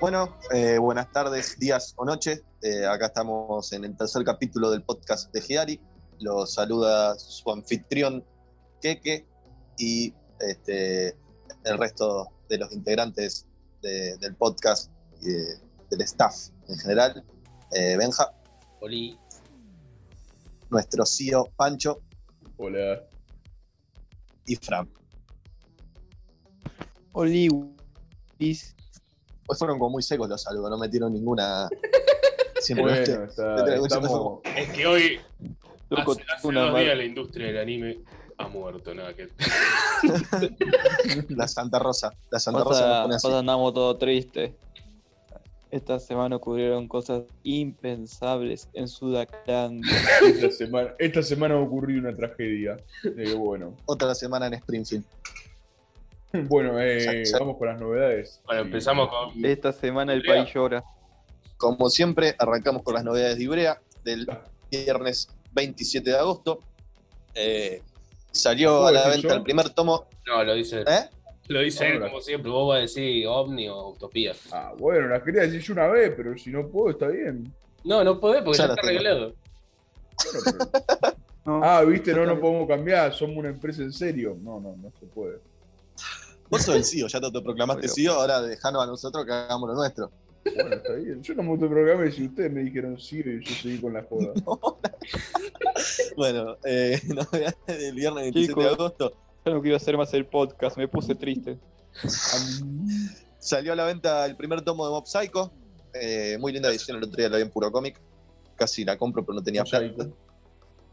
Bueno, eh, buenas tardes, días o noches. Eh, acá estamos en el tercer capítulo del podcast de Giari. Los saluda su anfitrión Keke y este, el resto de los integrantes de- del podcast y de- del staff en general. Eh, Benja, Oli. nuestro CEO Pancho Hola. y Fran. Oliwis. Hoy fueron como muy secos los saludos, no metieron ninguna. Siempre Bueno, este- está- este negocio estamos, Es que hoy, Loco, hace, hace una dos mar- días la industria del anime ha muerto, nada que. la Santa Rosa. La Santa Rosa nos pone así. andamos todo triste. Esta semana ocurrieron cosas impensables en Sudacandia. esta, semana, esta semana ocurrió una tragedia. Eh, bueno, Otra semana en Springfield. bueno eh, vamos con las novedades. Bueno, empezamos con. Esta semana el Ibrea. país llora. Como siempre, arrancamos con las novedades de Ibrea del viernes 27 de agosto. Eh, salió ¿Puedo a la venta yo? el primer tomo. No, lo dice, ¿Eh? lo dice él como siempre. Vos vas a decir ovni o utopía. Ah, bueno, las quería decir yo una vez, pero si no puedo, está bien. No, no podés porque Ya está tengo. arreglado. Bueno, pero- No, Ah, viste, no nos podemos cambiar, somos una empresa en serio. No, no, no se puede. Vos sos el CEO, ya te autoproclamaste CEO, ahora dejanos a nosotros que hagamos lo nuestro. Bueno, está bien. Yo no me autoprogramé si ustedes me dijeron sí y yo seguí con la joda. Bueno, eh, novedades del viernes 27 de agosto. ya no quiero hacer más el podcast, me puse triste. Salió a la venta el primer tomo de Mob Psycho. Eh, muy linda edición, el otro día la vi en puro cómic. Casi la compro, pero no tenía plata.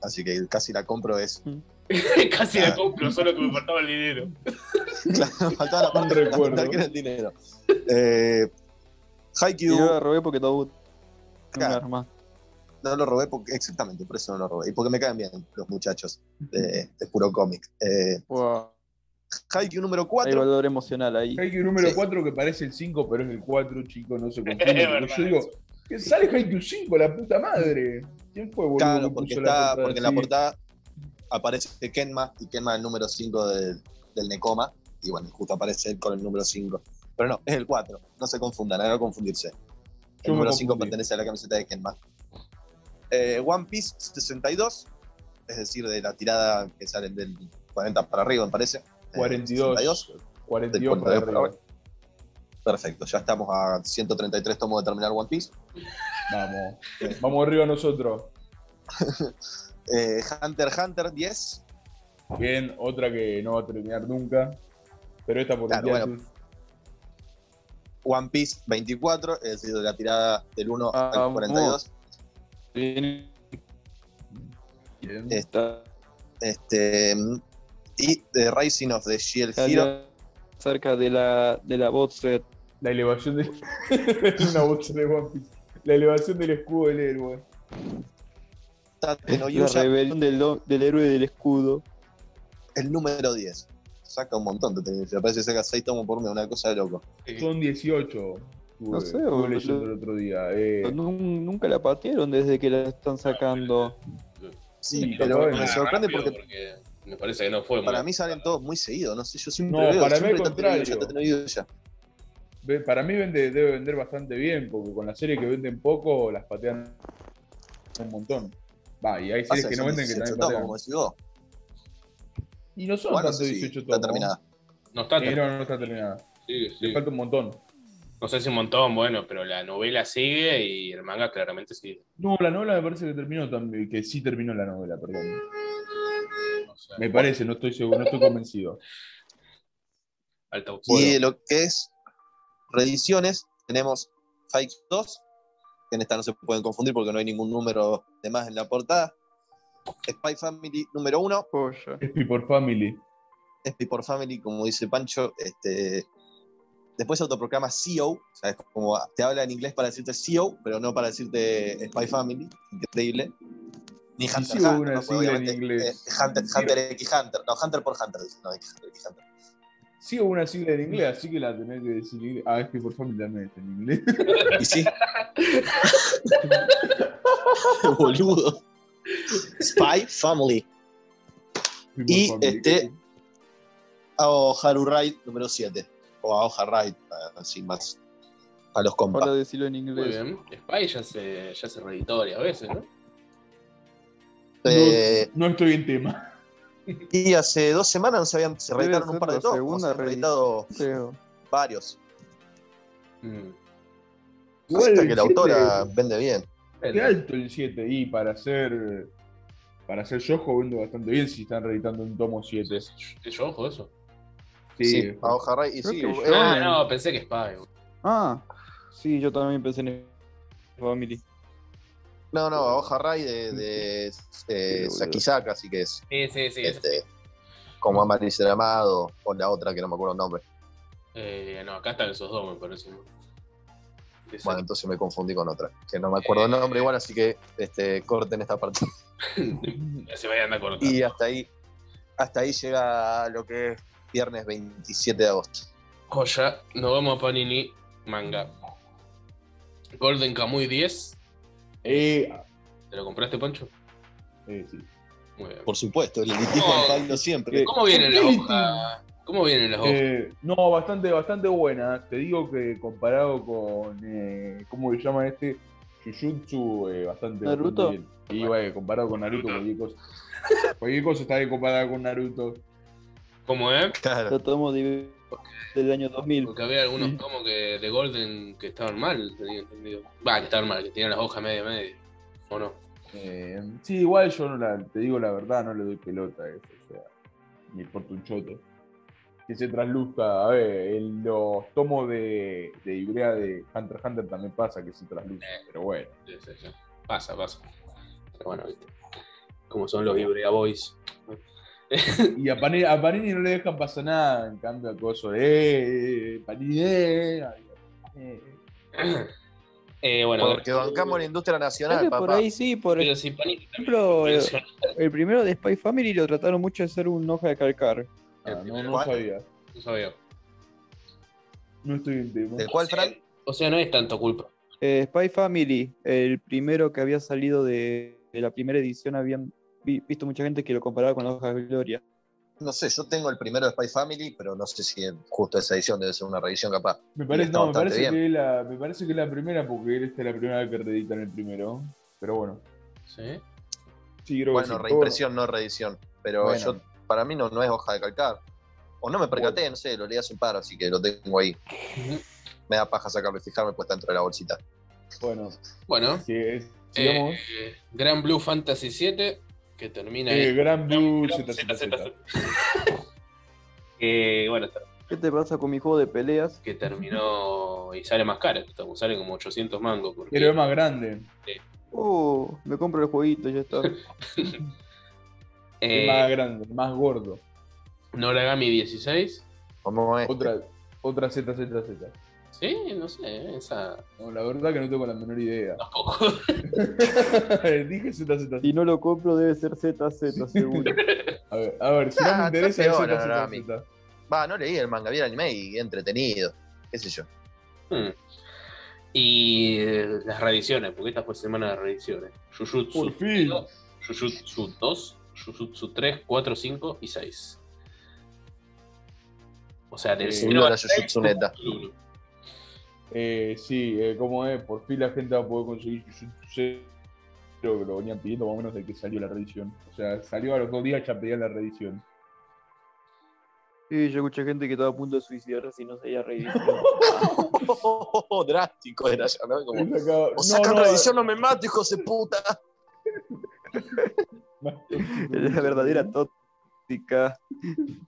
Así que casi la compro es. Casi Ah. la compro, solo que me faltaba el dinero. Claro, faltaba la parte fundamental, que era el dinero. Eh, Y Haikyuu, yo la robé porque todo Claro. no lo robé porque, exactamente, por eso no lo robé. Y porque me caen bien los muchachos de, de puro cómic. Eh, Wow. Haikyuu número Hay 4. valor emocional ahí. Haikyuu número Sí. 4 que parece el 5, pero es el 4, chicos, no se verdad yo digo, ¿qué sale Haikyuu 5, la puta madre? ¿Quién fue, boludo? Claro, que porque, está, portada porque en la portada aparece Kenma y Kenma es el número 5 del, del Nekoma. Y bueno, justo aparece él con el número 5. Pero no, es el 4. No se confundan, no confundirse. El número 5 confundí. pertenece a la camiseta de Kenma. Eh, One Piece 62, es decir, de la tirada que sale del 40 para arriba, me parece. Eh, 42. 62. 42 Del para cuento de arriba. Perfecto, ya estamos a 133 tomos de terminar One Piece. Vamos. Vamos arriba nosotros. Eh, Hunter Hunter 10. Bien, otra que no va a terminar nunca. Pero esta por Claro, bueno. One Piece 24, es decir, de la tirada del 1 Ah, al 42. Tiene- Bien. está Este, y The Rising of the Shield Hero. cerca de la, de la bot set. La elevación de. una bolsa de One Piece. La elevación del escudo del héroe. La rebelión del, del héroe del escudo. el número 10. Saca un montón de tenis. Me parece que saca 6 tomos por mes, una cosa de loco. Son 18. No sé, estuve leyendo el otro día. Eh, Nun- Nunca la patearon desde que la están sacando. Sí, Sí, pero me sorprende porque Me parece que no fue para mí salen todos muy seguidos. No sé, yo siempre No, veo. para mí al contrario. Ve- para mí vende, debe vender bastante bien, porque con las series que venden poco, las patean un montón. Va, y hay series Pasa que no venden que 18 también patean. como decís vos. Y no son Igual no tanto sé si 18 está tomos. terminada. No está Eh, no, está terminada. Sí, sí. Le falta un montón. No sé si un montón, bueno, pero la novela sigue y el manga claramente sigue. No, la novela me parece que terminó también, que sí terminó la novela, perdón. Me parece, no estoy seguro, no estoy convencido. alta. Y Bueno. de lo que es reediciones, tenemos Fight 2, que en esta no se pueden confundir porque no hay ningún número de más en la portada. Spy Family número 1, Joya. Es People Family. Spy por Family, como dice Pancho. Este, después se autoproclama CEO, o sea, es como te habla en inglés para decirte CEO, pero no para decirte Spy Family, increíble. Ni Hunter sí, Hunter, ¿no? Sigla en obviamente, inglés. eh, Hunter, Hunter X Hunter, no, Hunter por Hunter, no, X Hunter, X Hunter. Sí, hubo una sigla en inglés, así que la tenés que decir. en inglés. Ah, es People Family también está en inglés. Y sí. Boludo. Spy Family. Y, Family. este, Ao Haru Ride número 7. O Aoha Ride, sin más a los Para compas. decirlo en Muy inglés. bien. Spy ya se, ya se reeditó varias veces, ¿no? Eh, No estoy en tema. y hace dos semanas no se habían se reeditaron un par de tomos. Se han reeditado Creo. varios. Mm. El que la siete- autora vende bien. Qué alto el 7. Y para hacer. Para hacer Yojo vende bastante bien si están reeditando un tomo 7. ¿Es, es yo ojo eso? Sí, a hoja ray. Y sí, eh, yo- Ah, no, pensé que Spy. Ah, sí, yo también pensé en Family. no, no, a hoja ray de, de eh. Sakizaka, así que es Sí, sí, sí. este, como Amar y ser amado, o la otra que no me acuerdo el nombre. Eh, no, acá están esos dos, me parece. ¿no? De Bueno, entonces me confundí con otra, que no me acuerdo el nombre igual, así que este, corten esta parte. ser- se vayan a cortar. Y hasta ahí, hasta ahí llega lo que es viernes 27 de agosto. Joya, nos vamos a Panini Manga. Golden Kamuy 10. Eh, ¿Te lo compraste, Pancho? eh, sí. Muy bien. Por supuesto, el elitismo Oh. al siempre. ¿Cómo vienen las ¿Por qué hojas? ¿Cómo vienen las hojas? Eh, no, bastante, bastante buena. Te digo que comparado con. Eh, ¿Cómo se llama este? Jujutsu, eh, bastante, ¿Naruto? bastante bien. Y bueno, comparado con Naruto, cualquier cosa. Cualquier cosa está bien comparada con Naruto. ¿Cómo es? Claro. Lo tomo de- del año 2000. Porque había algunos Sí. tomos que de Golden que estaban mal, tenía entendido. Va, que estaban mal, que tenían las hojas media media. ¿O no? Eh, sí, igual yo no la, te digo la verdad, no le doy pelota a eso. O sea, me importa un choto. Que se trasluzca, a ver, en los tomos de, de Ibrea de Hunter x Hunter también pasa que se trasluce, pero bueno. Sí, sí, sí. Pasa, pasa. Pero bueno, viste. Como son los Ibrea Boys. Y a Panini, a Panini no le dejan pasar nada, en cambio a Coso, eh, Panini, eh, eh. Eh, bueno, Porque bancamos la industria nacional, que por papá. ahí sí, por pero si Panini ejemplo, el, el primero de Spy Family lo trataron mucho de ser un hoja de calcar. Ah, no, no ¿Cuál? sabía, No sabía. no estoy en tema. ¿Del cual, Fran? O sea, no es tanto culpa. Eh, Spy Family, el primero que había salido de, de la primera edición, habían vi- visto mucha gente que lo comparaba con la hoja de Gloria. No sé, yo tengo el primero de Spy Family, pero no sé si justo esa edición debe ser una revisión capaz. Me parece, no, me parece, que es la, me parece que es la primera porque esta es la primera vez que reeditan el primero. Pero bueno, ¿Sí? sí, creo Bueno, que sí. reimpresión, no reedición. Pero Bueno. yo, para mí no, no es hoja de calcar. O no me percaté, no sé, lo leí hace un par, así que lo tengo ahí. Me da paja sacarlo y fijarme, pues está dentro de la bolsita. Bueno, Bueno, sí, es- sigamos. eh, Gran Blue Fantasy 7, que termina Eh. Gran Blue. Eh, bueno, está- ¿Qué te pasa con mi juego de peleas? que terminó y sale más caro. Sale como 800 mangos. Porque, Pero es más grande. Uh, me compro el jueguito, ya está. eh, Es más grande, más gordo. Noragami 16. ¿Cómo es? Otra, otra ZZZ. Sí, no sé, esa. No, la verdad que no tengo la menor idea. Tampoco. Dije ZZZ. Si no lo compro debe ser ZZ, seguro. A ver, a ver, si no Ah, me interesa está es Aragami. ZZZ. Va, no leí el manga, vi el anime y entretenido. ¿Qué sé yo? Hmm. Y eh, las reediciones, porque esta fue semana de reediciones. Jujutsu, Por fin. Jujutsu 2, Jujutsu 3, 4, 5 y 6. O sea, del Eh, cero Subió al la Jujutsu Neta. uno. Eh, sí, eh, como es, por fin la gente va a poder conseguir Jujutsu Zero, que lo venían pidiendo más o menos de que salió la reedición. O sea, salió a los dos días ya pedían la reedición. Sí, yo escuché gente que estaba a punto de suicidarse si no se había reeditado. Drástico era ya, ¿no? Como, o sacan reedición o me mato, hijos de puta. Es la verdadera tóxica.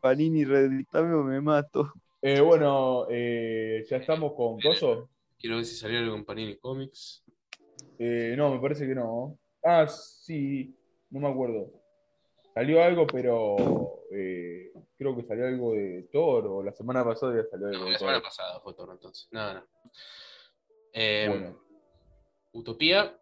Panini, reeditame o me mato. Eh, bueno, eh, ya estamos con Coso. Quiero ver si salió algo en Panini Comics. Eh, no, me parece que no. Ah, sí, no me acuerdo. Salió algo, pero eh, creo que salió algo de Thor, o la semana pasada ya salió algo No, de la Thor. semana pasada fue todo entonces. No, no. Eh, Bueno, Utopía,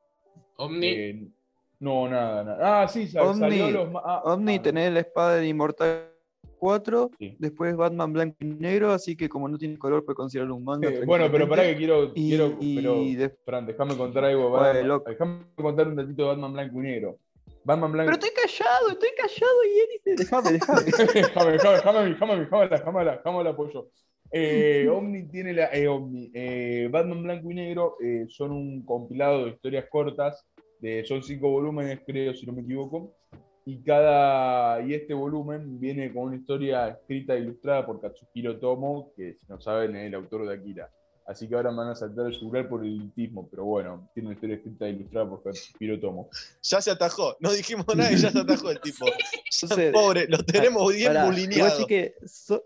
Omni. No, nada, nada. Ah, sí, sal- Omni, salió los. ma- ah, Omni, ah, tenés la espada de Inmortal 4, Sí. después Batman blanco y negro, así que como no tiene color, puede considerarlo un manga. bueno, pero pará que quiero. Y, quiero y pero, Fran, déjame contar algo. Batman- déjame contar un datito de Batman Blanco y Negro. Batman Blanco. Pero estoy callado, estoy callado y él déjame, déjame. déjame, déjame, déjame, déjame, el apoyo. Eh, Omni tiene la. eh, Omni, eh, Batman Blanco y Negro son un compilado de historias cortas. De, son cinco volúmenes, creo, si no me equivoco. Y cada. Y este volumen viene con una historia escrita e ilustrada por Katsuhiro Tomo, que si no saben es el autor de Akira. Así que ahora me van a saltar el celular por el elitismo, pero bueno, tiene una historia escrita e ilustrada por Katsuhiro Tomo. Ya se atajó, no dijimos nada y ya se atajó el tipo. Entonces, Pobre, lo tenemos bien bulineado. decir que so-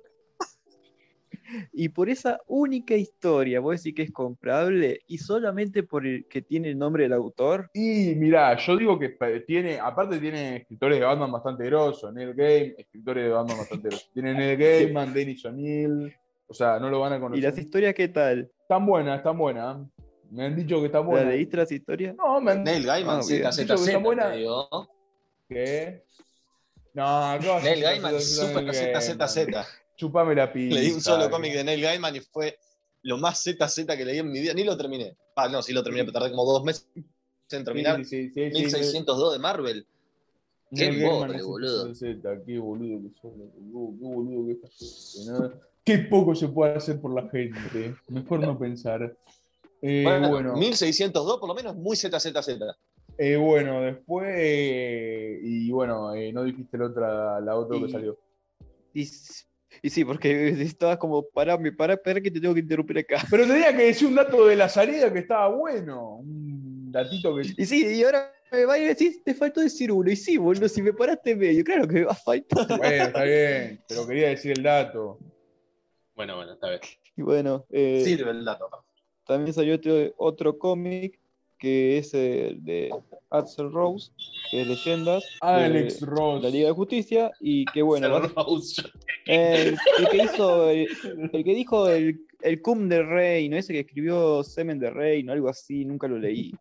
Y por esa única historia, vos decís que es comprable y solamente por el que tiene el nombre del autor. Y mirá, yo digo que pa- tiene, aparte tiene escritores de Batman bastante grosos, Neil Game, escritores de Batman bastante grosos. Tiene Neil Gaiman, Dennis O'Neill, o sea, no lo van a ¿Y conocer. las historias qué tal? Están buenas, están buenas. Me han dicho que están ¿La buenas. leíste las historias? No, me han Neil Gaiman, Ah, sí, la Dicho que. ¿Qué? No, ¿qué vas a Neil? Gaiman, super ZZZ. Chupame la pizza. Leí un solo cómic de Neil Gaiman y fue lo más ZZ que leí en mi vida. Ni lo terminé. Ah, no, sí lo terminé, pero tardé como dos meses en terminar. Sí, sí, sí, sí, sí, 1602 de Marvel. Qué pobre, boludo. Qué boludo que sos, qué boludo que estás. Qué poco se puede hacer por la gente. Mejor no pensar. Eh, Bueno, bueno, 1602 por lo menos muy ZZZ. eh, bueno, después. eh, y bueno, eh, no dijiste la otra, la otra que Y- salió. Y, sí, porque estabas como, pará, me pará, espera que te tengo que interrumpir acá. Pero tenía que decir un dato de la salida que estaba bueno. Un datito que. Y sí, y ahora me va y decís, te faltó decir uno. Y sí, boludo, si me paraste medio, claro que me va a faltar. Bueno, está bien, pero quería decir el dato. Bueno, bueno, está bien. Y bueno, eh, Sirve el dato. también salió otro, otro cómic que es el de Axel Rose, que es Leyendas. Alex de Ross. La Liga de Justicia. Y que bueno, va- Rose, el, el que hizo, el, el que dijo el, el cum de Reino, ese que escribió Semen de Reino, algo así, nunca lo leí.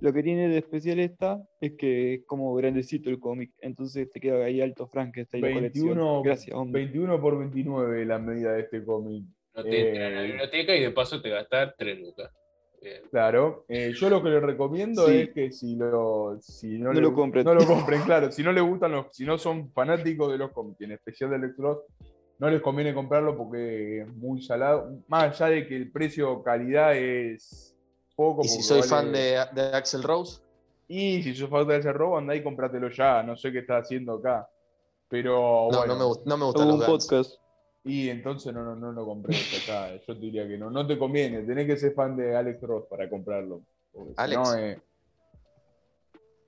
Lo que tiene de especial esta es que es como grandecito el cómic, entonces te queda ahí alto Frankenstein la 21, colección. Gracias, hombre. 21 por 29 la medida de este cómic. No te entra Eh. en la biblioteca y de paso te gastas 3 lucas. Bien. Claro. Eh, yo lo que les recomiendo Sí. es que si lo, si no, No le- lo compren. No lo compren, claro. Si no les gustan los, si no son fanáticos de los cómics, en especial de Alex Ross, no les conviene comprarlo porque es muy salado. Más allá de que el precio calidad es poco. Y si soy vale- fan de, de Axel Rose, Y si sos fan de ese robo, andá y comprátelo ya. No sé qué está haciendo acá. Pero no, bueno. no, me, no me gustan los un Guns. Y entonces no, no, no lo compré acá. Yo te diría que no. No te conviene. Tenés que ser fan de Alex Ross para comprarlo. Porque si Alex. no, eh,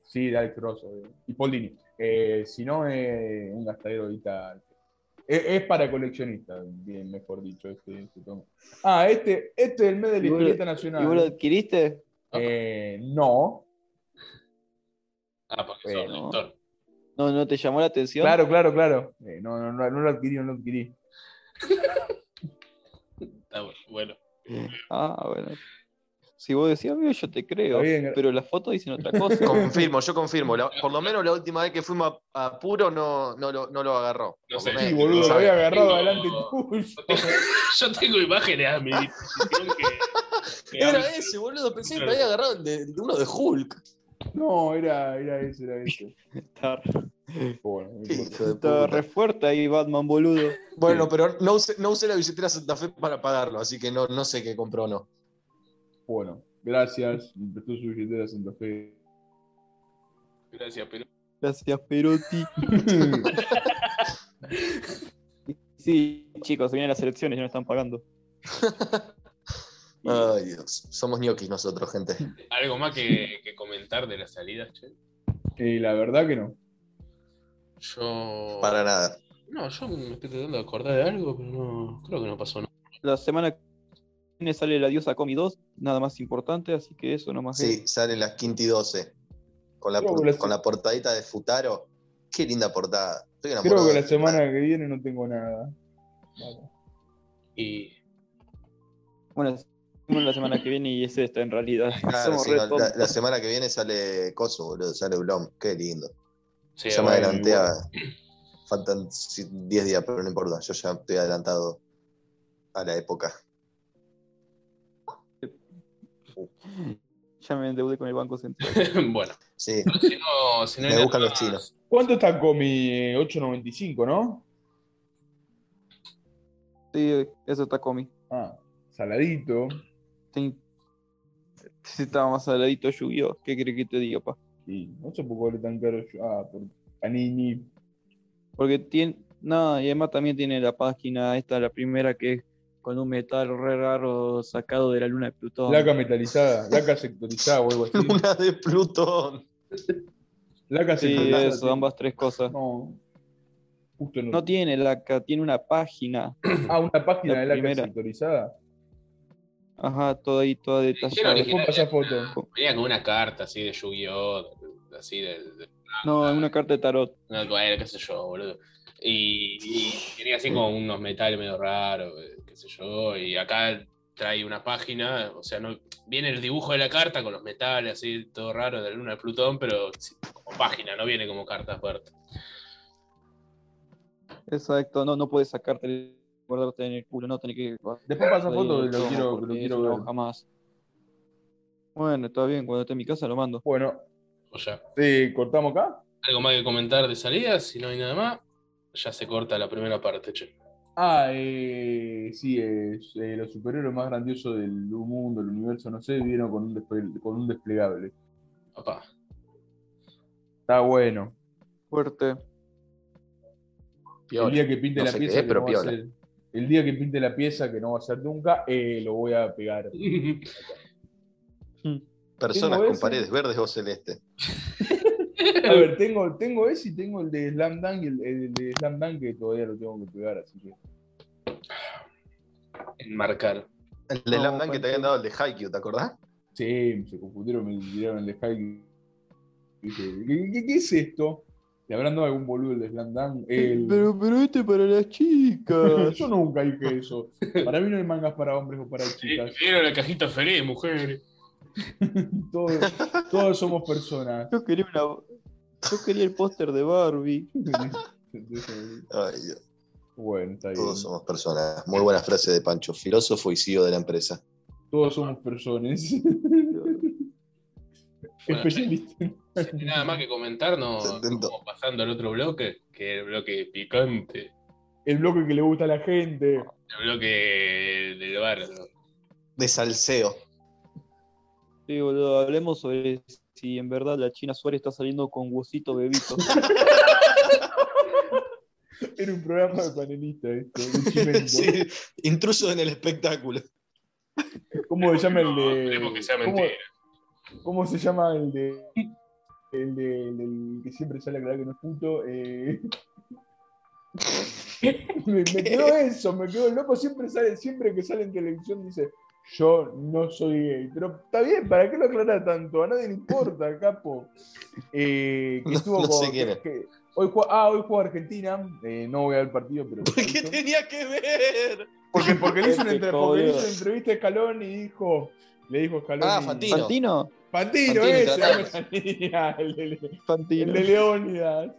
Sí, de Alex Ross. obvio. Y Paul Dini. Eh, si no, es un gastadero ahorita. Es, es para coleccionistas, bien mejor dicho. Este, este tomo. Ah, este, este es el mes de la ¿Y historieta ¿Y nacional. vos lo adquiriste? Eh, no. Ah, porque sos Bueno. lector. ¿No, ¿No te llamó la atención? Claro, claro, claro. Eh, no, no, no, no lo adquirí, no lo adquirí. Está bu- bueno. Ah, bueno. Si vos decías, amigo, yo te creo. Bien. Pero las fotos dicen otra cosa. Confirmo, yo confirmo. La- por lo menos la última vez que fuimos a, a Puro no, no, lo, no lo agarró. No sé. lo Sí, boludo, lo había agarrado Tengo- adelante tuyo. Yo tengo, yo tengo imágenes a mi disposición que. que Era ese, boludo. Pensé que te había agarrado de uno de Hulk. No, era, era ese, era ese. Está, Bueno, de está re fuerte ahí, Batman, boludo. Bueno, pero no usé, no usé la billetera Santa Fe para pagarlo, así que no, no sé qué compró o no. Bueno, gracias. Me prestó su billetera Santa Fe. Gracias, pero. Gracias, Perotti. Sí, chicos, se vienen las elecciones, ya no están pagando. Ay, Dios. Somos ñoquis nosotros, gente. ¿Algo más que, que comentar de las salidas, che? Y la verdad que no. Yo. Para nada. No, yo me estoy tratando de acordar de algo, pero no. Creo que no pasó nada. La semana que viene sale La Diosa Comi 2, nada más importante, así que eso nomás. Sí, sale las Quinti 12. Con la, por- con la portadita de Futaro. Qué linda portada. Estoy Creo que la semana que viene no tengo nada. Vamos. Y. Bueno, la semana que viene y es esta en realidad. Claro, Somos sí, re no, la, la semana que viene sale Coso, boludo. Sale Blom. Qué lindo. Sí, ya me adelanté a. Faltan sí, 10 días, pero no importa. Yo ya estoy adelantado a la época. Ya me endeudé con el Banco Central. bueno. Sí. Si no, si no hay Me nada buscan los chinos. ¿Cuánto está Comi? Eh, 8.95, ¿no? Sí, eso está comi. Ah, saladito. Sí. Estaba más saladito lluvio. ¿Qué crees que te diga, pa? Y no sé por qué vale tan caro. Ah, por Panini. Porque tiene. No, y además también tiene la página, esta, la primera que es con un metal re raro sacado de la luna de Plutón. Laca metalizada, laca sectorizada o algo así. Luna de Plutón. Laca Sí, sectorizada. eso, ambas tres cosas. No. Justo no. No tiene laca, tiene una página. Ah, una página La de laca primera. sectorizada. Ajá, toda ahí, toda detallada. Después pasa foto. Venía con una carta así de Yu-Gi-Oh! Así de, de- No, es una carta de tarot. no, bueno, qué sé yo, boludo. Y, y tenía así como unos metales medio raros, qué sé yo. Y acá trae una página, o sea, no viene el dibujo de la carta con los metales así, todo raro de la luna de Plutón, pero sí, como página, no viene como carta fuerte. Exacto, no, no puedes sacarte, guardarte en el culo, no tenés que. Después pasa foto que lo quiero, que lo quiero no, ver. jamás. Bueno, está bien, cuando esté en mi casa lo mando. Bueno, O ya. eh, cortamos acá. ¿Algo más que comentar de salida? Si no hay nada más, ya se corta la primera parte, che. Ah, eh, sí, es, eh, los superhéroes más grandiosos del mundo, del universo, no sé, vieron con un, desple- con un desplegable. Papá. Está bueno. Fuerte. El día que pinte No la qué pieza, que pero no va a piola. El día que pinte la pieza, que no va a ser nunca, eh, lo voy a pegar. Personas con ese. paredes verdes o celeste. A ver, tengo, tengo ese y tengo el de Slam Dunk, y el, el de Slam Dunk que todavía lo tengo que pegar, así que. Enmarcar. El de No, Slam Dunk que te habían dado el de Haikyuu, ¿te acordás? Sí, se confundieron, me tiraron el de ¿qué, qué, qué es esto? ¿Le habrán dado algún boludo el de Slam Dunk? El- Pero, pero este es para las chicas. Yo nunca dije eso. Para mí no hay mangas para hombres o para chicas. Vieron la cajita feliz, mujeres. Todos, todos somos personas. Yo quería una. Yo quería el póster de Barbie. Ay, Dios. Bueno, está bien. Todos somos personas. Muy buena frase de Pancho, filósofo y CEO de la empresa. Todos somos personas. Especialista. Sin nada más que comentar, no como pasando al otro bloque, que es el bloque picante, El bloque que le gusta a la gente. el bloque del bardo. De salseo. Sí, boludo, hablemos sobre si en verdad la China Suárez está saliendo con huesito bebito. Era un programa de panelista esto, de Chimento. Sí, intruso en el espectáculo. ¿Cómo se llama el No, de. esperemos que sea ¿cómo, mentira. cómo se llama el de. El de. el que siempre sale a aclarar que no es puto? Eh... me, me quedó eso, me quedó el loco. Siempre sale, siempre que sale en televisión dice. Yo no soy gay. Pero está bien, ¿para qué lo aclara tanto? A nadie le importa, capo. Eh, que No- estuvo no sé con- que- que- hoy juega, ah, hoy juega Argentina. Eh, no voy a ver el partido, pero. ¿Por qué tenía que ver? Porque, porque le hizo una, Qué entre- porque le hizo jodido. una entrevista a Scalón y dijo. Le dijo Scaloni. Ah, Fantino. ¿Fantino? Fantino, Fantino, ese, el, de- el Fantino. de Leónidas.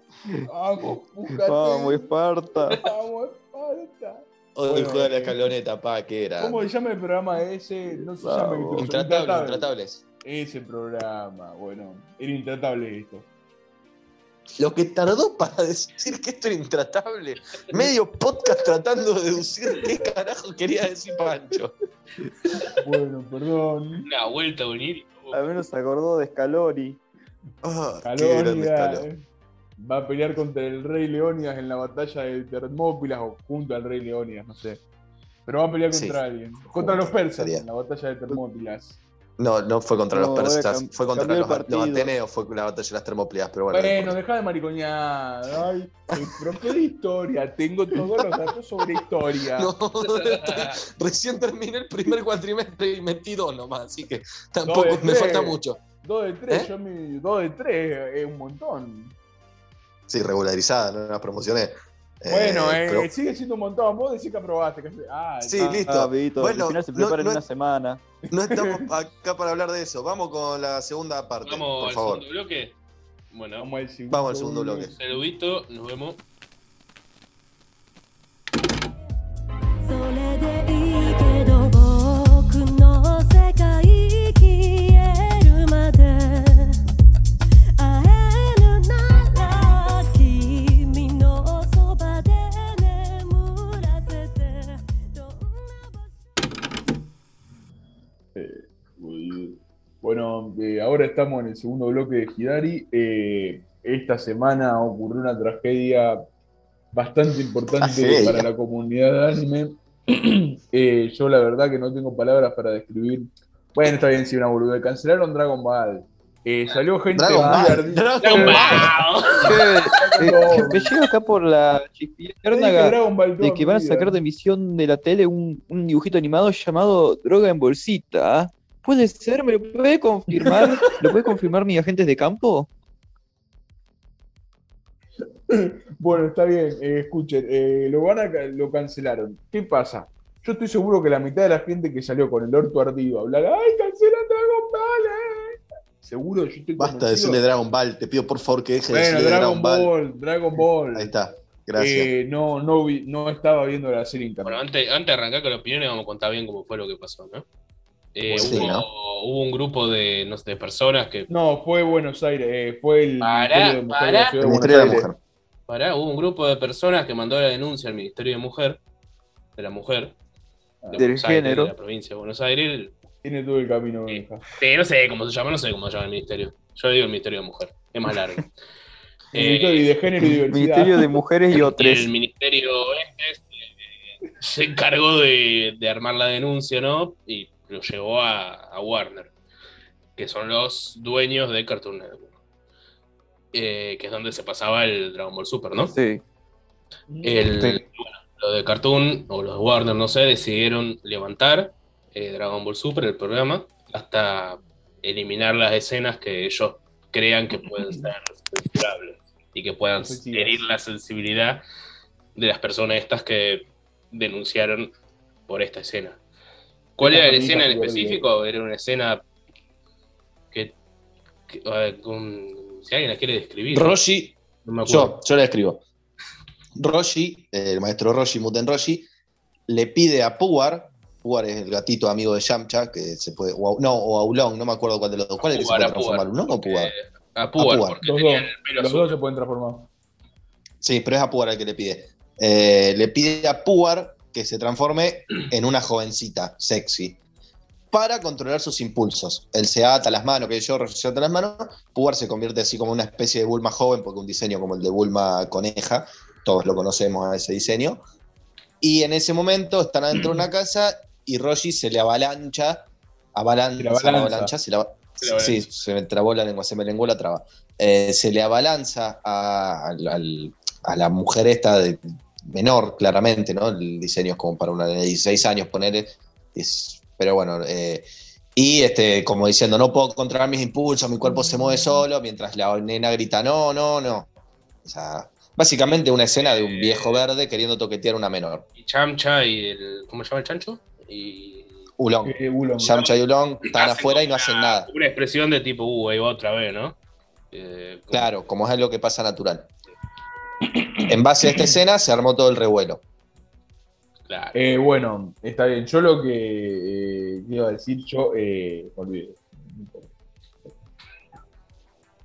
Vamos, búscate. Vamos, Esparta. Vamos, Esparta. Hoy Bueno, juega la eh, escaloneta, pa, que era. ¿Cómo se llama el programa ese? No se llama incluso, Intratables, intratables. Ese programa, bueno, era intratable esto. Lo que tardó para decir que esto era intratable. Medio podcast tratando de deducir qué carajo quería decir Pancho. Bueno, perdón. Una vuelta onírica. Al menos se acordó de Scalori. Ah, qué grande Scaloni escaló. va a pelear contra el rey Leónidas en la batalla de Termópilas o junto al rey Leónidas, no sé. Pero va a pelear Sí. contra alguien. Contra los persas Sería. en la batalla de Termópilas. No, no fue contra No, los persas, fue contra los, los ateneos, fue la batalla de las termópilas, pero bueno. no Bueno, deja de maricoñar. Ay, soy profe de historia. Tengo todos los datos sobre historia. No, recién terminé el primer cuatrimestre y metí dos nomás, así que tampoco me falta mucho. Dos de tres, ¿Eh? yo mi. Dos de tres es un montón. Sí, regularizada, no la promocioné. Bueno, eh, pero- sigue siendo un montón. Vos decís que aprobaste. que- Ah, Sí, no. listo. Ah, Bueno, al final se no- prepara no- en una semana. no estamos acá para hablar de eso. Vamos con la segunda parte, Vamos por al favor. segundo bloque. Bueno, Vamos al segundo, Vamos al segundo bloque. saludito, nos vemos. Bueno, eh, ahora estamos en el segundo bloque de Hidari. Eh, esta semana ocurrió una tragedia bastante importante Tragedia. para la comunidad de anime. Eh, yo la verdad que no tengo palabras para describir. Bueno, está bien, sí, una boluda. Cancelaron Dragon Ball. Eh, salió gente Dragon muy Ball. ardida. Dragon Ball. Me llega acá por la Ball de que van a sacar de emisión de la tele un, un dibujito animado llamado Droga en Bolsita. ¿Puede ser? ¿Me lo puede confirmar? ¿Lo puede confirmar mis agentes de campo? Bueno, está bien, eh, escuchen, eh, lo, van a, lo cancelaron. ¿Qué pasa? Yo estoy seguro que la mitad de la gente que salió con el orto ardido a hablar, ¡ay, cancelan Dragon Ball! eh". Seguro, yo estoy Basta de decirle Dragon Ball. Te pido por favor que deje de Bueno, decirle Dragon Ball, Dragon Ball. Ahí está. Gracias. Eh, no, no, vi- no estaba viendo la serie en Bueno, antes, antes de arrancar con la opinión, vamos a contar bien cómo fue lo que pasó, ¿no? Eh, Sí, hubo, ¿no? hubo un grupo de, no sé, de personas que. No, fue Buenos Aires, eh, fue el Pará, Ministerio de Mujer de pará. de Buenos Ministerio de la Aires. Mujer. Pará, hubo un grupo de personas que mandó la denuncia al Ministerio de Mujer, de la mujer, de Del Buenos Aires, género. de la provincia de Buenos Aires. Tiene todo el camino. Sí, no sé cómo se llama, no sé cómo se llama el ministerio. Yo digo el Ministerio de Mujer, es más largo. El Eh, Ministerio de Género y Diversidad. Ministerio de Mujeres y otros. el ministerio este eh, se encargó de, de armar la denuncia, ¿no? Y lo llevó a, a Warner, que son los dueños de Cartoon Network. Eh, que es donde se pasaba el Dragon Ball Super, ¿no? Sí. El, Sí. bueno, lo de Cartoon o los de Warner, no sé, decidieron levantar eh, Dragon Ball Super, el programa, hasta eliminar las escenas que ellos crean que pueden ser censurables y que puedan herir la sensibilidad de las personas estas que denunciaron por esta escena. ¿Cuál era la escena en específico? Era una escena que, que- a ver, con- si alguien la quiere describir. Roshi, no me acuerdo. yo, yo la escribo. Roshi, el maestro Roshi, Muten Roshi, le pide a Puar, Puar es el gatito amigo de Yamcha, que se puede, o a- no, o a Ulong, no me acuerdo cuál de los dos. ¿Cuál es el que se puede transformar? ¿Ulong o Puar? A Puar, porque Los tenía dos, el pelo Los azul. dos se pueden transformar. Sí, pero es a Puar el que le pide. Eh, le pide a Puar que se transforme en una jovencita sexy para controlar sus impulsos. Él se ata las manos, que yo se ata las manos, Puar se convierte así como una especie de Bulma joven, porque un diseño como el de Bulma coneja, todos lo conocemos a ese diseño. Y en ese momento están adentro de una casa y Roshi se le avalancha, avalancha, Se le avalancha, se Se sí, se me trabó la lengua, se me lenguó la traba. Eh, se le abalanza a, a la mujer esta de menor, claramente, ¿no? El diseño es como para una de 16 años, ponerle. pero bueno, eh, y este, como diciendo, no puedo controlar mis impulsos, mi cuerpo se mueve solo, mientras la nena grita, no, no, no. O sea, básicamente una escena de un viejo verde queriendo toquetear a una menor. y Chamcha y el. ¿Cómo se llama el chancho? Y. Ulong. Eh, Ulong. Yamcha y Ulong están afuera y no hacen nada. Una expresión de tipo, uh, ahí va otra vez, ¿no? Eh, como- Claro, como es algo que pasa natural. En base a esta escena se armó todo el revuelo. Claro. Eh, bueno, está bien. Yo lo que eh, iba a decir, yo eh, me olvidé.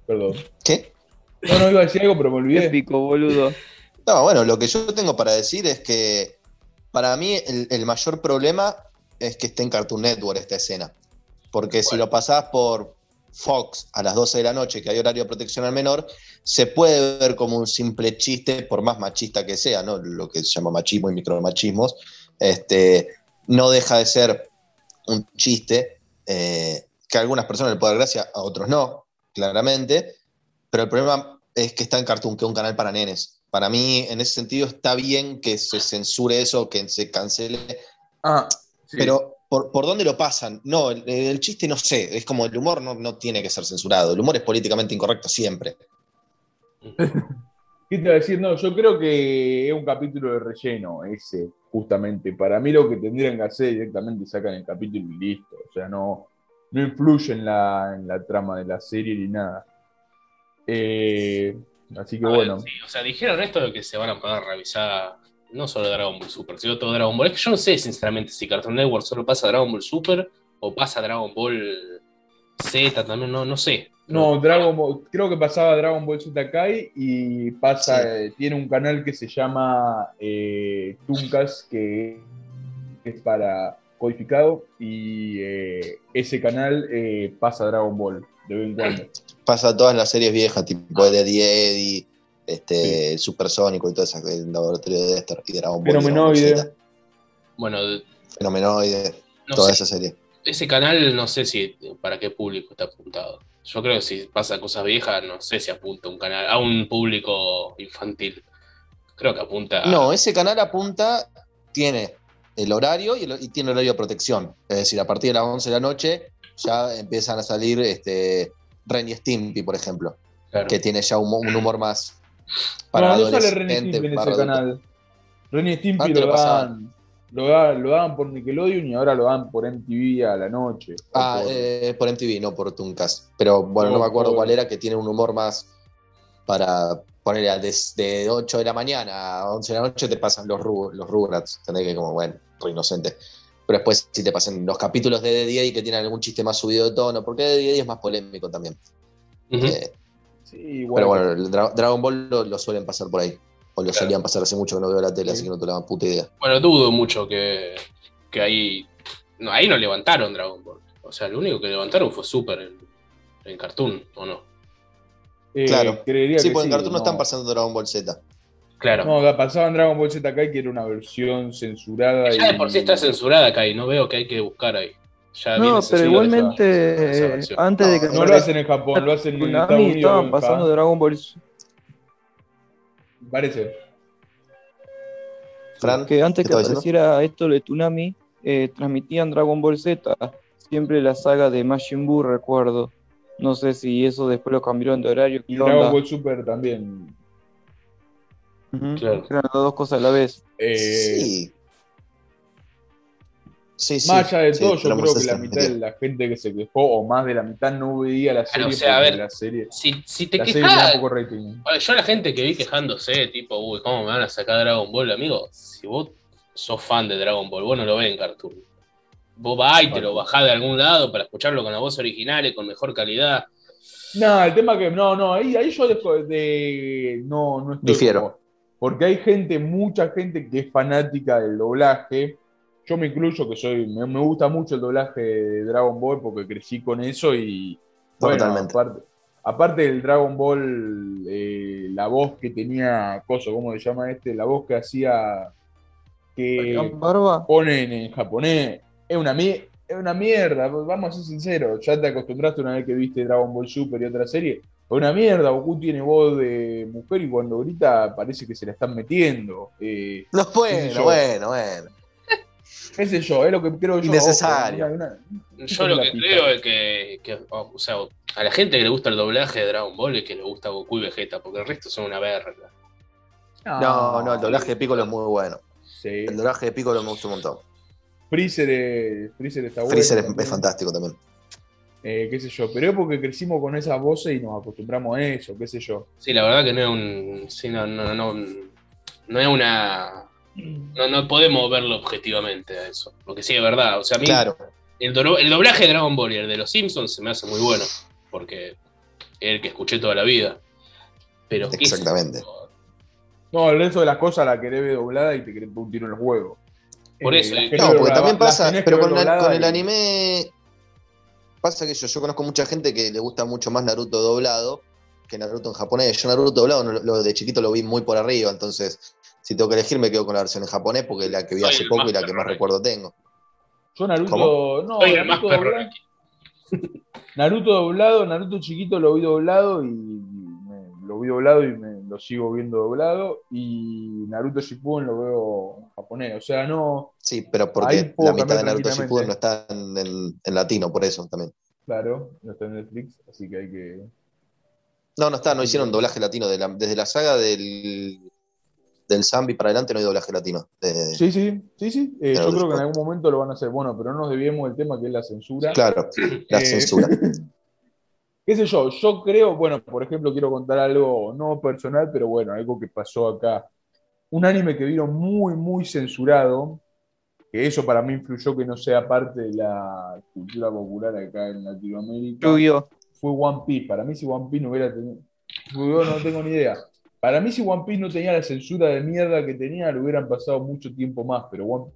Perdón. ¿Qué? No, no iba a decir algo, pero me olvidé. Épico, boludo. No, bueno, lo que yo tengo para decir es que para mí el, el mayor problema es que esté en Cartoon Network esta escena. Porque si lo pasás por Fox a las 12 de la noche, que hay horario de protección al menor, se puede ver como un simple chiste, por más machista que sea, ¿no? Lo que se llama machismo y micromachismos. Este, no deja de ser un chiste eh, que a algunas personas le puede dar gracia, a otros no, claramente. Pero el problema es que está en Cartoon, que es un canal para nenes. Para mí, en ese sentido, está bien que se censure eso, que se cancele. Ah, sí. Pero, ¿por, por dónde lo pasan? No, el, el chiste no sé. Es como el humor no, no tiene que ser censurado. El humor es políticamente incorrecto siempre. ¿Qué te iba a decir? No, yo creo que es un capítulo de relleno ese, justamente. Para mí lo que tendrían que hacer directamente sacan el capítulo y listo. O sea, no, no influye en la, en la trama de la serie ni nada. Eh, así que A ver, bueno. sí, o sea, dijeron esto de que se van a poder revisar no solo Dragon Ball Super, sino todo Dragon Ball. Es que yo no sé, sinceramente, si Cartoon Network solo pasa Dragon Ball Super o pasa Dragon Ball Z también, no, no sé. No, Dragon Ball, creo que pasaba Dragon Ball Z Kai y pasa, Sí. eh, tiene un canal que se llama eh, Tunkas, que es para codificado, y eh, ese canal eh, pasa Dragon Ball de vez en cuando. Pasa todas las series viejas, tipo de Eddie Eddie, este, Supersónico y todo eso, el laboratorio de Dexter y Dragon Ball. Fenomenoide. Dragon Ball Z, Bueno, Fenomenoide, no toda sé, esa serie. ese canal no sé si para qué público está apuntado. Yo creo que si pasa cosas viejas, no sé si apunta un canal a un público infantil. Creo que apunta a- No, ese canal apunta, tiene el horario y, el- y tiene horario de protección. Es decir, a partir de las 11 de la noche ya empiezan a salir este, Ren y Stimpy, por ejemplo, claro. que tiene ya un, un humor más No, no sale adolescente, Ren y Stimpy en ese canal. Ren y Stimpy lo dan, lo, da- lo daban por Nickelodeon y ahora lo dan por MTV a la noche. Ah, por- eh, por MTV, no por Tooncast. Pero bueno, no me acuerdo por- cuál era, que tiene un humor más para poner desde 8 de la mañana a 11 de la noche te pasan los, los Rugrats. Tenés que como, bueno, re inocente. Pero después si te pasan los capítulos de y que tienen algún chiste más subido de tono, porque D&D es más polémico también. Eh, Sí, igual pero bueno, el Dra- Dragon Ball lo, lo suelen pasar por ahí. O lo Claro. solían pasar hace mucho que no veo la tele, Sí. así que no te la puta idea. Bueno, dudo mucho que, que ahí. No, ahí no levantaron Dragon Ball. O sea, lo único que levantaron fue Super en, en Cartoon, ¿o no? eh, claro. creería Sí, que porque en sí, Cartoon no están pasando Dragon Ball Z. Claro. No, pasaban Dragon Ball Z acá y que era una versión censurada. ya de y- por sí está censurada acá y no veo que hay que buscar ahí. Ya No, pero esa- igualmente, esa eh, antes de que No, No lo hacen en Japón, lo hacen en Estados Tsunami Unidos. estaban pasando Dragon Ball Parece. Fran, que antes ¿qué que apareciera esto de Tsunami, eh, transmitían Dragon Ball Z, siempre la saga de Majin Buu, recuerdo. No sé si eso después lo cambiaron de horario. Y. Dragon Ball Super también. Claro. Eran las dos cosas a la vez. Eh, Sí. Sí, sí. Más allá de sí, todo, yo creo que la mitad de la gente que se quejó, o más de la mitad, no veía la serie o sea, a porque ver, la serie, Si, si te la serie quejas. tenía poco rating. Yo la gente que vi quejándose, tipo, uy, ¿cómo me van a sacar Dragon Ball, amigo? Si vos sos fan de Dragon Ball, vos no lo ves en Cartoon. Vos vas y te lo bajás de algún lado para escucharlo con la voz original y con mejor calidad. No, el tema que. No, no, ahí, ahí yo dejo de. No, no estoy. Difiero. como- Porque hay gente, mucha gente que es fanática del doblaje. Yo me incluyo que soy. Me, me gusta mucho el doblaje de Dragon Ball porque crecí con eso y. Bueno, Totalmente. aparte, aparte del Dragon Ball, eh, la voz que tenía. Coso, ¿cómo se llama este? La voz que hacía. Que Barba, ponen en japonés. Es una, es una mierda, vamos a ser sinceros. Ya te acostumbraste una vez que viste Dragon Ball Super y otra serie. Es una mierda, Goku tiene voz de mujer y cuando grita parece que se la están metiendo. Eh, No, bueno, bueno, bueno. Qué sé yo, es lo que creo yo. Innecesario. Ojo, una- una- Yo lo que creo es que, que, o sea, a la gente que le gusta el doblaje de Dragon Ball es que le gusta Goku y Vegeta, porque el resto son una verga. No, no, el doblaje de Piccolo es muy bueno. Sí. El doblaje de Piccolo me gusta un montón. Freezer, es- Freezer está bueno. Freezer es, fantástico también. Eh, qué sé yo, pero es porque crecimos con esas voces y nos acostumbramos a eso, qué sé yo. Sí, la verdad que no es un. Sí, no, no, no, no es una. No, no podemos verlo objetivamente a eso. Porque sí, es verdad. O sea, a mí Claro. el, do- el doblaje de Dragon Ball y el de los Simpsons se me hace muy bueno. Porque es el que escuché toda la vida. Pero Exactamente. No, el resto de las cosas la querés ver doblada y te querés poner un tiro en los huevos. Por eso, eh, querés No, porque doblada- también pasa, pero con, la- el anime pasa que yo, yo conozco mucha gente que le gusta mucho más Naruto doblado que Naruto en japonés. Yo Naruto doblado lo- de chiquito lo vi muy por arriba, entonces si tengo que elegir me quedo con la versión en japonés porque es la que vi Soy hace el poco y la que más recuerdo tengo. Yo Naruto, ¿Cómo? no, Soy el más Naruto, perro doblado, aquí. Naruto doblado, Naruto chiquito lo vi doblado y me- lo vi doblado y me lo sigo viendo doblado y Naruto Shippuden lo veo en japonés, o sea, no, Sí, pero porque la mitad de Naruto. Shippuden no está en, en- en latino, por eso también. claro, no está en Netflix, así que hay que No, no está, no hicieron doblaje latino. de la- desde la saga del, del Zambi para adelante no hay doblaje latino. De- Sí, sí, sí, sí, eh, yo creo que en algún momento lo van a hacer, bueno, pero no nos debíamos el tema que es la censura. Claro, la Eh, censura. qué sé yo, yo creo, bueno, por ejemplo, quiero contar algo no personal, pero bueno, algo que pasó acá. Un anime que vieron muy, muy censurado, que eso para mí influyó que no sea parte de la cultura popular acá en Latinoamérica, Yu-Gi-Oh! fue One Piece. Para mí si One Piece no hubiera tenido... Yo no tengo ni idea. Para mí si One Piece no tenía la censura de mierda que tenía, lo hubieran pasado mucho tiempo más, pero One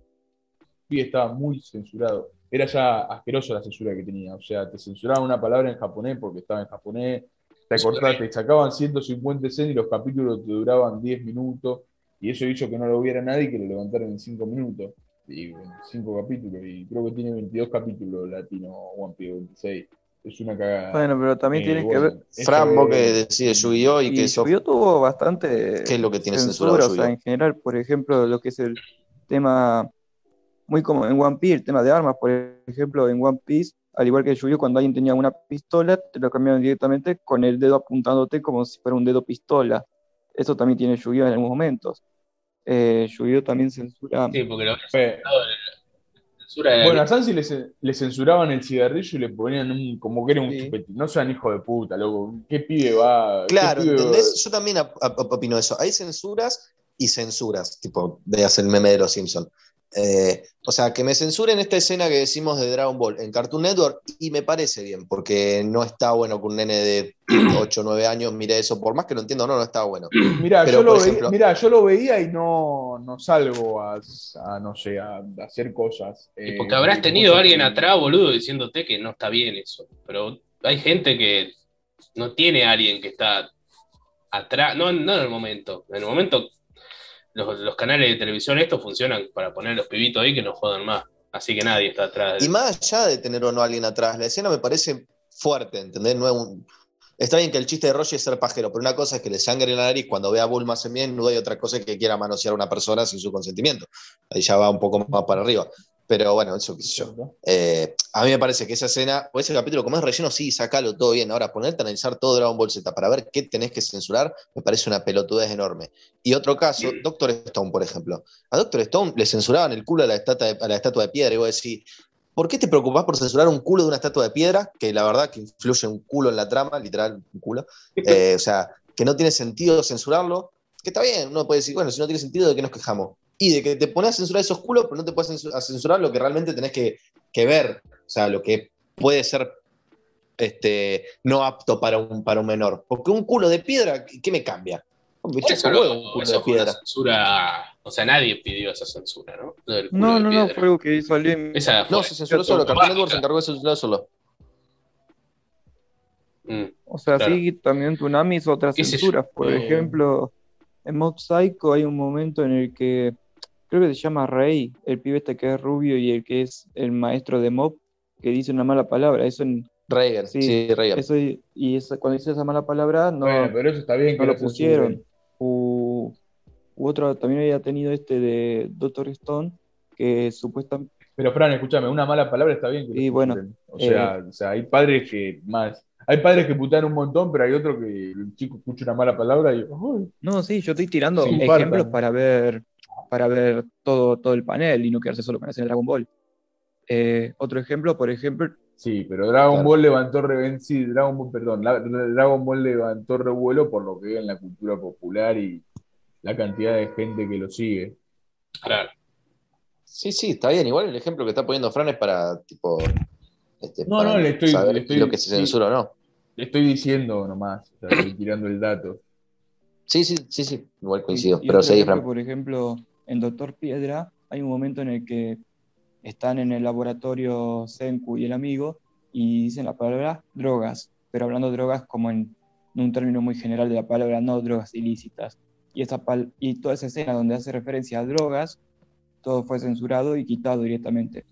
Piece estaba muy censurado. era ya asqueroso la censura que tenía. O sea, te censuraban una palabra en japonés porque estaba en japonés, te cortaban, te sacaban 150 escenas y los capítulos te duraban 10 minutos, y eso hizo que no lo hubiera nadie y que lo levantaran en 5 minutos, y 5 capítulos, y creo que tiene 22 capítulos latino One Piece, 26. Es una cagada. Bueno, pero también Eh, tienes que ver. Fran, vos que decide Yu-Gi-Oh! y, Y que eso. Yu-Gi-Oh tuvo bastante ¿Qué es lo que tiene censura, o sea, en general, por ejemplo, lo que es el tema, muy como en One Piece, el tema de armas, por ejemplo, en One Piece, al igual que en Yu-Gi-Oh, cuando alguien tenía una pistola, te lo cambiaban directamente con el dedo apuntándote como si fuera un dedo pistola. Eso también tiene Yu-Gi-Oh en algunos momentos. Eh, Yu-Gi-Oh también censura. Sí, porque lo había Fue- censurado censura de Bueno, a Sansi le, ce- le censuraban el cigarrillo y le ponían un, como que era un Sí. chupetín. No sean hijo de puta, loco. ¿Qué pibe va? Claro, pibe va- ¿entendés? Yo también op- op- opino eso. Hay censuras y censuras, tipo, veas el meme de los Simpsons. O sea, que me censuren esta escena que decimos de Dragon Ball en Cartoon Network y me parece bien, porque no está bueno que un nene de 8 o 9 años mire eso, por más que lo entienda o no, no está bueno. Mirá, Pero, yo lo veía, mirá, yo lo veía y no, no salgo a, a, no sé, a, a hacer cosas. Eh, porque habrás tenido a alguien que- atrás, boludo, diciéndote que no está bien eso. Pero hay gente que no tiene a alguien que está atrás, no, no en el momento. En el momento, los, canales de televisión estos funcionan para poner los pibitos ahí que no jodan más. Así que nadie está atrás. Y más allá de tener o no a alguien atrás, la escena me parece fuerte, ¿entendés? No es un- Está bien que el chiste de Roshi es ser pajero, pero una cosa es que le sangre en la nariz cuando ve a Bulma bien, no hay otra cosa que quiera manosear a una persona sin su consentimiento. Ahí ya va un poco más para arriba. Pero bueno, eso qué sé yo. Eh, a mí me parece que esa escena, o ese capítulo, como es relleno, sí, sacalo todo bien. Ahora, ponerte a analizar todo Dragon Ball Z para ver qué tenés que censurar, me parece una pelotudez enorme. Y otro caso, Doctor Stone, por ejemplo. A Doctor Stone le censuraban el culo a la estatua de, a la estatua de piedra. Y vos decís, ¿por qué te preocupás por censurar un culo de una estatua de piedra? Que la verdad que influye un culo en la trama, literal, un culo. Eh, o sea, que no tiene sentido censurarlo. Que está bien, uno puede decir, bueno, si no tiene sentido, ¿de qué nos quejamos? Y de que te pones a censurar esos culos, pero no te puedes a censurar lo que realmente tenés que, que ver. O sea, lo que puede ser este, no apto para un, para un menor. Porque un culo de piedra, ¿qué me cambia? Me Por chupa eso un no- huevo un culo eso de fue una piedra. censura. O sea, nadie pidió esa censura, ¿no? No, no, no, fue algo que salió en. Esa No, se censuró solo. Cartoon Network se encargó de censurar solo. Mm. O sea, Claro. sí, también Tsunami hizo otras censuras. Por Eh. ejemplo, en Mob Psycho hay un momento en el que creo que se llama Rey, el pibe este que es rubio y el que es el maestro de Mob, que dice una mala palabra. Eso, en- Sí, sí, Reagan. eso y eso- cuando dice esa mala palabra no, Bueno, pero eso está bien que no lo censuren. pusieron. U, u otro también había tenido este de Doctor Stone, que supuestamente Pero Fran, escúchame, una mala palabra está bien que lo Y bueno, o, sea, o sea, hay padres que más. Hay padres que putean un montón, pero hay otros que el chico escucha una mala palabra y. "Uy". No, sí, yo estoy tirando ejemplos para ver, para ver todo, todo el panel y no quedarse solo con la escena de Dragon Ball. Eh, otro ejemplo, por ejemplo, Sí, pero Dragon Claro. Ball levantó sí, Dragon Ball, perdón, la- Dragon Ball levantó revuelo por lo que veo en la cultura popular y la cantidad de gente que lo sigue. Claro. Sí, sí, está bien. Igual el ejemplo que está poniendo Fran es para, tipo, este, No, para no, le estoy- saber le estoy- lo que se sí. censura o no. Le estoy diciendo nomás, o sea, estoy tirando el dato. Sí, sí, sí, sí. Igual y- coincido. y pero otro seguí, Fran. por ejemplo, en Doctor Piedra hay un momento en el que están en el laboratorio Senku y el amigo y dicen la palabra drogas, pero hablando de drogas como en, un término muy general de la palabra, no drogas ilícitas. Y, esa y toda esa escena donde hace referencia a drogas, todo fue censurado y quitado directamente.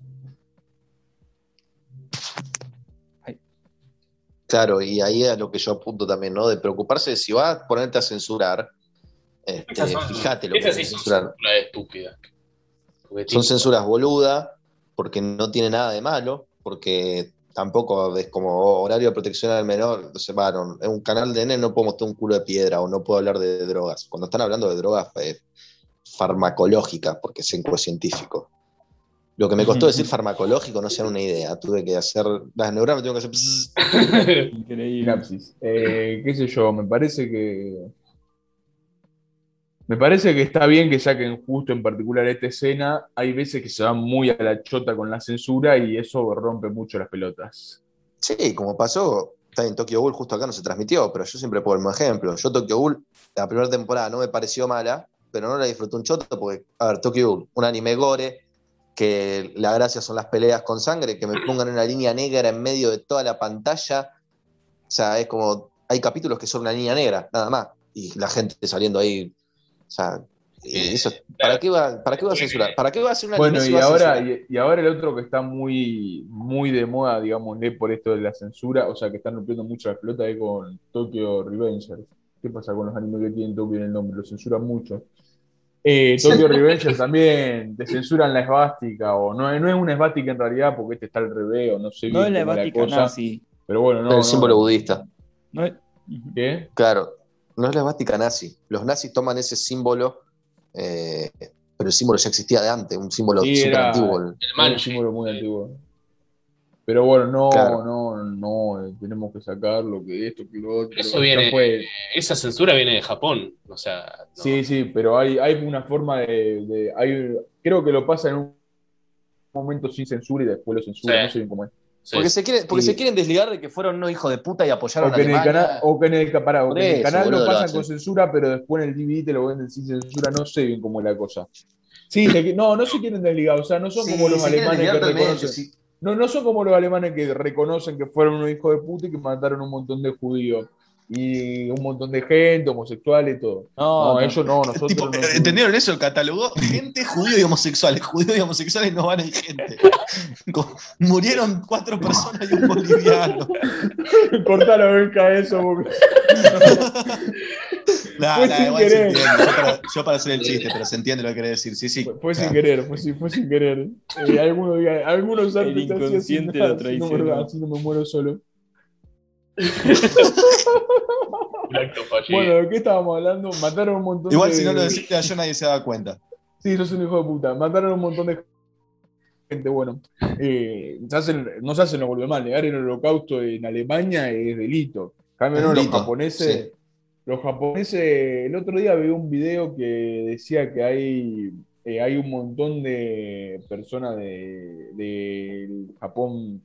Claro, y ahí es a lo que yo apunto también, ¿no? De preocuparse de si vas a ponerte a censurar, este, son- fíjate lo que sí son censurar. censuras estúpidas. Son tipo, censuras boluda, porque no tiene nada de malo, porque tampoco es como oh, horario de protección al menor. O sea, va, no, en un canal de N no puedo mostrar un culo de piedra o no puedo hablar de, drogas. Cuando están hablando de drogas eh, farmacológicas, porque es en científico. Lo que me costó decir farmacológico no sea una idea. Tuve que hacer. Las neuronas me tengo que hacer. Increíble. Eh, qué sé yo, me parece que. Me parece que está bien que saquen justo en particular esta escena. Hay veces que se van muy a la chota con la censura y eso rompe mucho las pelotas. Sí, como pasó, está en Tokyo Ghoul, justo acá no se transmitió, pero yo siempre pongo el mismo ejemplo. Yo Tokyo Ghoul, la primera temporada no me pareció mala, pero no la disfruté un choto porque, a ver, Tokyo Ghoul, un anime gore, que la gracia son las peleas con sangre, que me pongan una línea negra en medio de toda la pantalla. O sea, es como, hay capítulos que son una línea negra, nada más, y la gente saliendo ahí. O sea, eh, eso, ¿para, qué va, ¿para qué va a censurar? ¿Para qué va a hacer una Bueno, y ahora, y, y ahora el otro que está muy, muy de moda, digamos, por esto de la censura, o sea, que están rompiendo mucho la pelota es con Tokyo Revengers. ¿Qué pasa con los animes que tienen Tokyo en el nombre? Lo censuran mucho. Eh, Tokyo Revengers también te censuran la esvástica, o no, no es una esvástica en realidad, porque este está al revés, o no sé No bien es la esvástica cosa, nazi. Pero bueno, no. el no. símbolo budista. No es-. ¿Qué? Claro, no es la esvástica nazi. Los nazis toman ese símbolo, eh, pero el símbolo ya existía de antes, un símbolo Sí, era- antiguo. El un símbolo muy antiguo. Pero bueno, no, Claro. no, no, eh, tenemos que sacar lo que esto, que lo otro. Eso viene, fue. esa censura viene de Japón. O sea, no. Sí, sí, pero hay, hay una forma de, de- hay, creo que lo pasa en un momento sin censura y después lo censura, Sí. no sé bien cómo es. Sí, Porque, se quieren, porque Sí. se quieren desligar de que fueron unos hijos de puta y apoyaron O que, en el a Alemania. canal, o que en el, pará, o que en el eso, canal boludo, lo lo pasan hacen. con censura, pero después en el DVD te lo venden sin censura, no sé bien cómo es la cosa. Sí, se- no, no se quieren desligar, o sea, no son Sí, como los alemanes que reconocen. sí. No, no son como los alemanes que reconocen que fueron unos hijos de puta y que mataron un montón de judíos. Y un montón de gente, homosexuales y todo. No, No, no. ellos no, nosotros Tipo, no. ¿Entendieron eso? Catalogó gente judío y homosexuales. Judíos y homosexuales no van en gente. Murieron cuatro personas y un boliviano. Cortalo, venga eso. Porque... Nah, Fue nah, sin igual se querer. entiende. Yo para, yo para hacer el chiste, pero se entiende lo que quiere decir. Sí, sí. Fue, fue sin querer, fue, sin- fue sin querer. Eh, algunos, algunos El artistas así, inconsciente lo así no me muero solo. Un acto fallido. Bueno, ¿de qué estábamos hablando? Mataron un montón Igual de. si no lo decía yo nadie se da cuenta. Sí, sos un hijo de puta. Mataron un montón de gente. Bueno, eh, se hacen- no se hacen los boludos mal. Negar el holocausto en Alemania es delito. Cambio, no, los japoneses. sí. Los japoneses. El otro día vi un video que decía que hay, eh, hay un montón de personas de, del Japón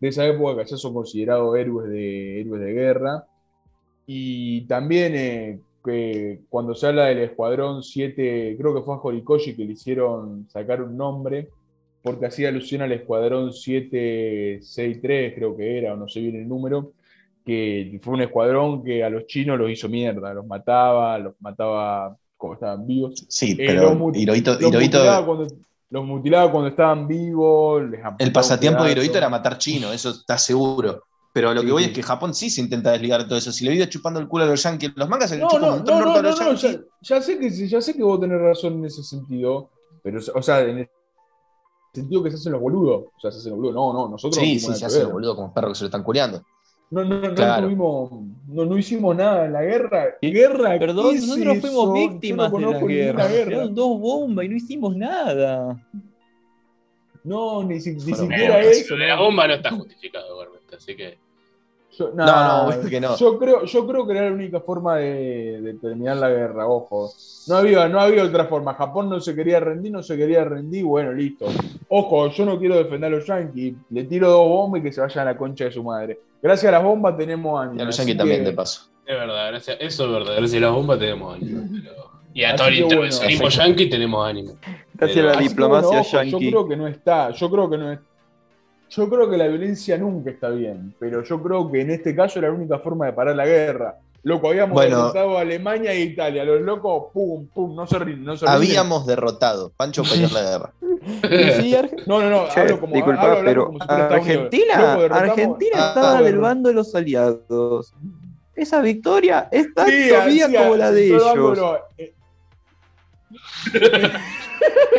de esa época que ya son considerados héroes de, héroes de guerra. Y también eh, que cuando se habla del Escuadrón 7, creo que fue a Horikoshi que le hicieron sacar un nombre, porque hacía alusión al Escuadrón 763, creo que era, o no sé bien el número, que fue un escuadrón que a los chinos los hizo mierda, los mataba, los mataba como estaban vivos. Sí, Eh, pero Hirohito, los, mutilaba cuando, estaban vivos. les el pasatiempo de. Hirohito era matar chino, eso está seguro. Pero lo que Sí, voy sí. es que Japón sí se intenta desligar de todo eso. Si le vive chupando el culo a los yankees, los mangas se le No, chupan no, un montón no, no, a los yankees. ya, ya sé que, ya sé que vos tenés razón en ese sentido, pero, o sea, en el sentido que se hacen los boludos. O sea, se hacen los boludos. No, no, nosotros Sí, sí, se que hacen los boludos como perros que se lo están culeando. No, no, no, Claro. tuvimos, no, no hicimos nada en la guerra. Guerra, Perdón, ¿qué es nosotros fuimos eso? víctimas de la ninguna guerra. Tiraron dos bombas y no hicimos nada. No, ni, si- ni siquiera eso. Lo de la bomba no está justificado, igualmente. Así que. Yo, No, nah, no, obvio que no. Yo creo, yo creo que era la única forma de, de terminar la guerra, ojo. No había, no había otra forma. Japón no se quería rendir, no se quería rendir, bueno, listo. Ojo, yo no quiero defender a los yankees. Le tiro dos bombas y que se vayan a la concha de su madre. Gracias a las bombas tenemos Y ánimo. a los yankees también, que- de paso. Es verdad, gracias. Eso es verdad. Gracias a la bomba tenemos ánimo. pero- Y a todo el bueno, intervencionismo perfecto. yankee tenemos ánimo. Gracias a la diplomacia bueno, ojo, Yo creo que no está, yo creo que no es. Yo creo que la violencia nunca está bien, pero yo creo que en este caso era la única forma de parar la guerra. Loco, habíamos Bueno. derrotado a Alemania e Italia. Los locos, pum, pum, no se rinden, no se rinden. Habíamos derrotado. Pancho perdió la guerra. Sí, Arge- No, no, no, Che, hablo como, disculpa, hablo pero como si fuera Estados Unidos. Argentina, Loco, Argentina Ah, estaba bueno. del bando de los aliados. Esa victoria es tan Sí, todavía sí, como la de ellos. los- eh,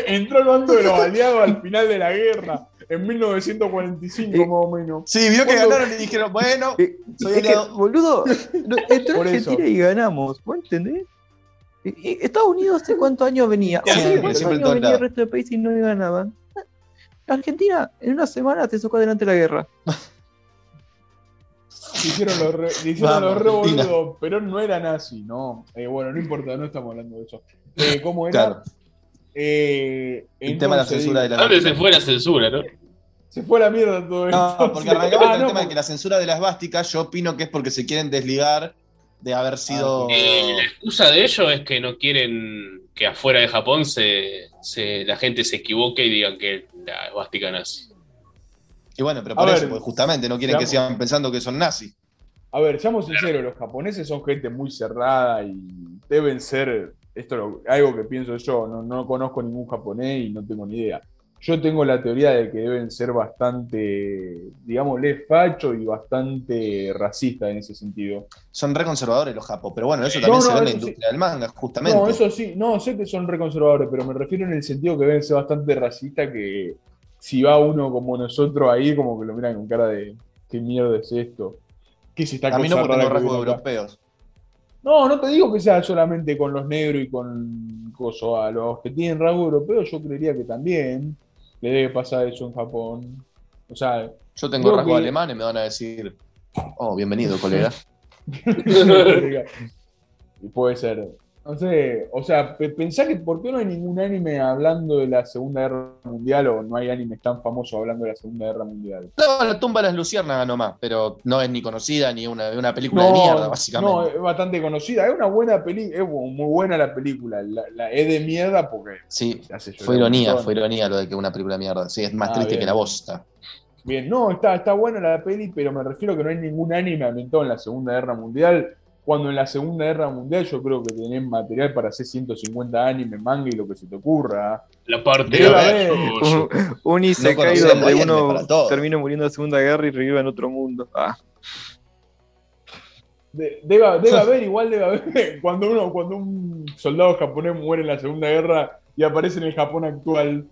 entró al bando de los aliados al final de la guerra, en 1945 Eh, más o menos. Sí, vio que ¿Cuándo? ganaron y dijeron, bueno, Eh, soy es que, aliado. boludo, entró Por Argentina eso. y ganamos. ¿Vos entendés? Estados Unidos hace cuántos años venía. Siempre, ¿Hace cuántos siempre en años todos venía el resto del país y no ganaban? Argentina en una semana te sacó adelante la guerra. Hicieron los re, le hicieron Vamos, los re pero no era nazi, no. Eh, bueno, no importa, no estamos hablando de eso. Eh, ¿Cómo era? Claro. Eh, El tema de la censura de ¿A la dónde se fue la censura, no? Se fue a la mierda todo esto. No, porque arrancamos Ah, con el no, tema de que la censura de las básicas, yo opino que es porque se quieren desligar de haber sido. Eh, la excusa de ellos es que no quieren que afuera de Japón se, se- la gente se equivoque y digan que la esvástica nazi. Y bueno, pero A por ver, eso, porque justamente no quieren que sigan pensando que son nazis. A ver, seamos sinceros, los japoneses son gente muy cerrada y deben ser, esto es algo que pienso yo, no, no conozco ningún japonés y no tengo ni idea. Yo tengo la teoría de que deben ser bastante, digámosle, facho y bastante racista en ese sentido. Son reconservadores los japos, pero bueno, eso No, también no, se ve en la sí. industria del manga, justamente. No, eso sí, no, sé que son reconservadores, pero me refiero en el sentido que deben ser bastante racistas que si va uno como nosotros ahí, como que lo miran con cara de ¿qué mierda es esto? ¿Qué es esta A mí cosa no porque tengo que rasgos europeos. No, no te digo que sea solamente con los negros y con coso, a los que tienen rasgo europeo, yo creería que también le debe pasar eso en Japón. O sea, Yo tengo rasgos que- alemanes, me van a decir, oh, bienvenido, colega. y puede ser. No sé, o sea, pe- pensá que ¿por qué no hay ningún anime hablando de la Segunda Guerra Mundial o no hay animes tan famosos hablando de la Segunda Guerra Mundial? No, la tumba de las luciérnagas nomás, pero no es ni conocida ni una, una película de mierda, básicamente. no, es bastante conocida. Es una buena película, es muy buena la película. La, la- es de mierda porque sí, fue ironía, fue ironía lo de que una película de mierda. Sí, es más Ah, triste bien. que la bosta. Bien, no, está, está buena la peli, pero me refiero a que no hay ningún anime ambientado en la Segunda Guerra Mundial. Cuando en la Segunda Guerra Mundial yo creo que tenés material para hacer 150 animes, manga y lo que se te ocurra. La parte de haber- abajo. Un Isekai conocemos donde uno termina muriendo en la Segunda Guerra y revive en otro mundo. Ah, De- debe, debe haber, igual debe haber, cuando, uno, cuando un soldado japonés muere en la Segunda Guerra y aparece en el Japón actual.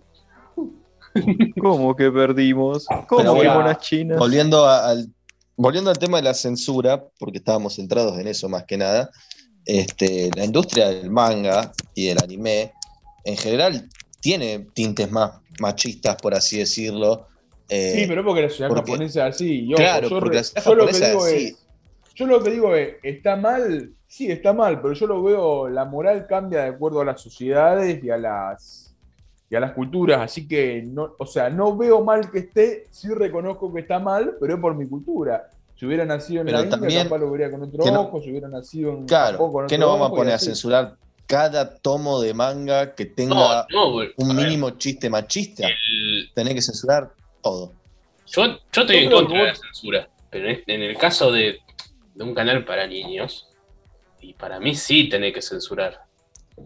¿Cómo que perdimos? ¿Cómo Pero que monas chinas? Volviendo a- al, volviendo al tema de la censura, porque estábamos centrados en eso más que nada, este, la industria del manga y del anime, en general, tiene tintes más machistas, por así decirlo. Eh, Sí, pero porque la sociedad porque- japonesa es así. claro, yo, porque re- la sociedad yo lo que japonesa digo es es, así. yo lo que digo es, ¿está mal? Sí, está mal, pero yo lo veo, la moral cambia de acuerdo a las sociedades y a las y a las culturas, así que no, o sea, no veo mal que esté, sí reconozco que está mal, pero es por mi cultura. Si hubiera nacido en Pero la India, también capaz lo vería con otro que no- ojo, si hubiera nacido en Claro, Japón con ¿qué otro nos vamos a ojo, poner a censurar cada tomo de manga que No, tenga no, un ver, mínimo chiste machista? el- Tenés que censurar todo. yo, yo estoy Yo en contra que de la censura, pero en, en el caso de, de un canal para niños, y para mí sí tenés que censurar.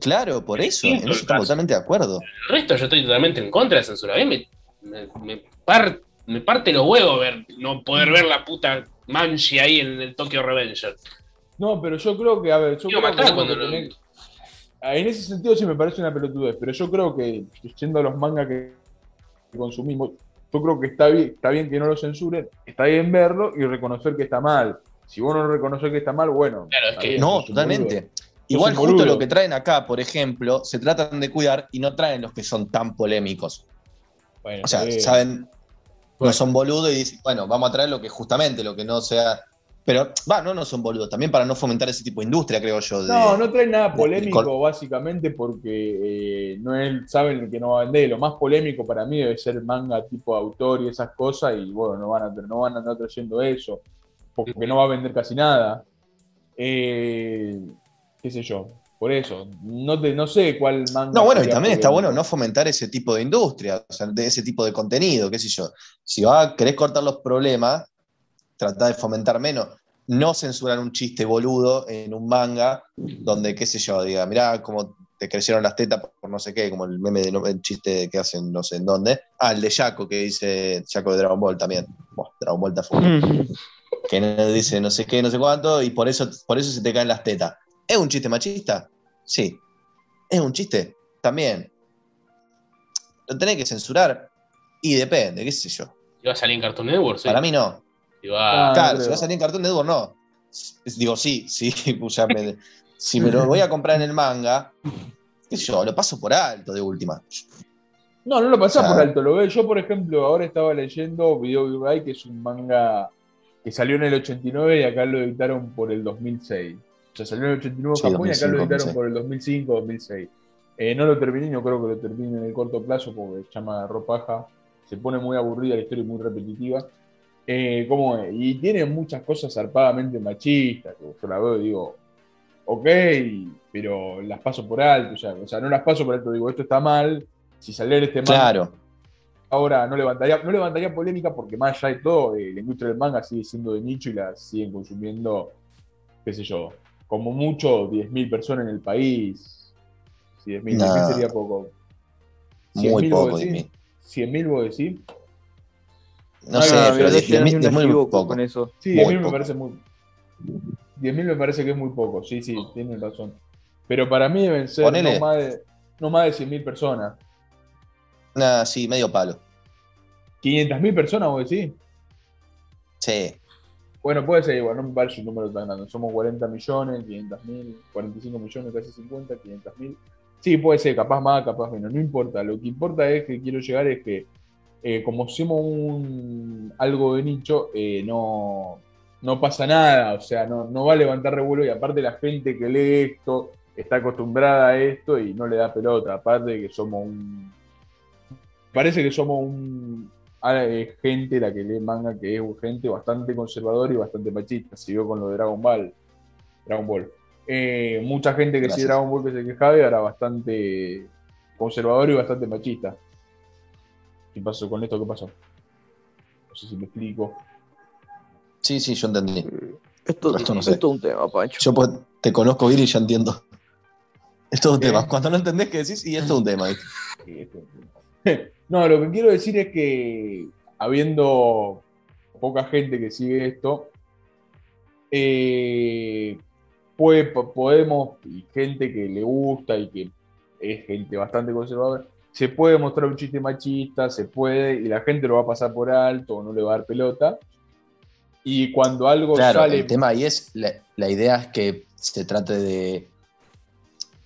Claro, por eso, en eso estamos caso. totalmente de acuerdo. El resto yo estoy totalmente en contra de censura. A mí me, me, me par- me parte los huevos ver, no poder ver la puta Manchi ahí en el Tokyo Revenger. No, pero yo creo que, a ver, yo Quiero creo que matar cuando lo- tenés- En ese sentido sí me parece una pelotudez, pero yo creo que, yendo a los mangas que consumimos, yo creo que está bien, está bien que no lo censuren, está bien verlo y reconocer que está mal. Si vos no reconoces que está mal, bueno. Claro, es que- bien, No, totalmente. Igual justo boludo. lo que traen acá, por ejemplo, se tratan de cuidar y no traen los que son tan polémicos. Bueno, O sea, bien. saben, no son boludos y dicen, bueno, vamos a traer lo que justamente, lo que no sea. Pero, va, no, no son boludos, también para no fomentar ese tipo de industria, creo yo. de- No, no traen nada polémico, de- básicamente, porque eh, no es, saben el que no va a vender. Lo más polémico para mí debe ser manga tipo autor y esas cosas, y bueno, no van a, no van a andar trayendo eso, porque no va a vender casi nada. Eh, qué sé yo, por eso. No, te, no sé cuál manga. No, bueno, y también está bueno no fomentar ese tipo de industria, o sea, de ese tipo de contenido, qué sé yo. Si va, querés cortar los problemas, tratá de fomentar menos. No censurar un chiste boludo en un manga donde, qué sé yo, diga, mirá cómo te crecieron las tetas por no sé qué, como el meme de no- el chiste que hacen no sé en dónde. Ah, el de Jaco, que dice Jaco de Dragon Ball también. Buah, Dragon Ball está full. que no- dice no sé qué, no sé cuánto, y por eso, por eso se te caen las tetas. ¿Es un chiste machista? Sí. ¿Es un chiste? También. ¿Lo tenés que censurar? Y depende, qué sé yo. ¿Iba a salir en Cartoon Network? Sí. Para mí no. Iba- Ah, claro, si va a salir en Cartoon Network, no. Digo, sí, sí, o sea, me- si me lo voy a comprar en el manga, qué sé yo, lo paso por alto de última. No, no lo pasás O sea- por alto, lo veo. Yo, por ejemplo, ahora estaba leyendo Video Guy, que es un manga que salió en el 89 y acá lo editaron por el 2006. O sea, salió en el 89 en Sí, Japón y acá lo 2005, editaron 2006. por el 2005, 2006. Eh, no lo terminé, no creo que lo termine en el corto plazo porque se llama ropaja. Se pone muy aburrida la historia y muy repetitiva. Eh, ¿cómo es? Y tiene muchas cosas zarpadamente machistas. que Yo la veo y digo, ok, pero las paso por alto ya. O sea, no las paso por alto, digo, esto está mal. Si saliera este manga Claro. ahora no levantaría, no levantaría polémica porque más allá de todo, eh, la industria del manga sigue siendo de nicho y la siguen consumiendo, qué sé yo, como mucho 10.000 personas en el país. Si 10.000, Nah. 10.000 sería poco. Muy 100.000 vos poco, decís. 10.000. 100.000 vos decís. No Ah, sé, no, pero pero 10.000 no es me muy equivoco poco. con eso. Sí, Muy 10.000 me parece muy. 10.000 me parece que es muy poco, sí, sí, tienen razón. Pero para mí deben ser Ponele. no más de, no más de 100.000 personas. Nah, sí, medio palo. 500.000 personas, vos decís. Sí. Bueno, puede ser igual, no me parece un número tan grande. Somos 40 millones, 500 mil, 45 millones, casi 50, 500 mil. Sí, puede ser, capaz más, capaz menos, no importa. Lo que importa es que quiero llegar es que, eh, como somos un, algo de nicho, eh, no, no pasa nada, o sea, no, no va a levantar revuelo y aparte la gente que lee esto está acostumbrada a esto y no le da pelota. Aparte de que somos un. Parece que somos un, gente la que lee manga que es gente bastante conservadora y bastante machista. Siguió con lo de Dragon Ball. Dragon Ball. Eh, mucha gente que sigue Gracias. Dragon Ball que se quejaba y ahora bastante conservador y bastante machista. ¿Qué pasó con esto? ¿Qué pasó? No sé si me explico. Sí, sí, yo entendí. Esto, Esto no sé. esto es un tema, Pancho. Yo pues, te conozco bien y ya entiendo. Esto es un ¿Qué? tema. Cuando no entendés qué decís, y esto es un tema. Sí, esto- No, lo que quiero decir es que habiendo poca gente que sigue esto, eh, puede- podemos, y gente que le gusta y que es gente bastante conservadora, se puede mostrar un chiste machista, se puede, y la gente lo va a pasar por alto o no le va a dar pelota. Y cuando algo Claro, sale. el tema ahí es, la, la idea es que se trate de,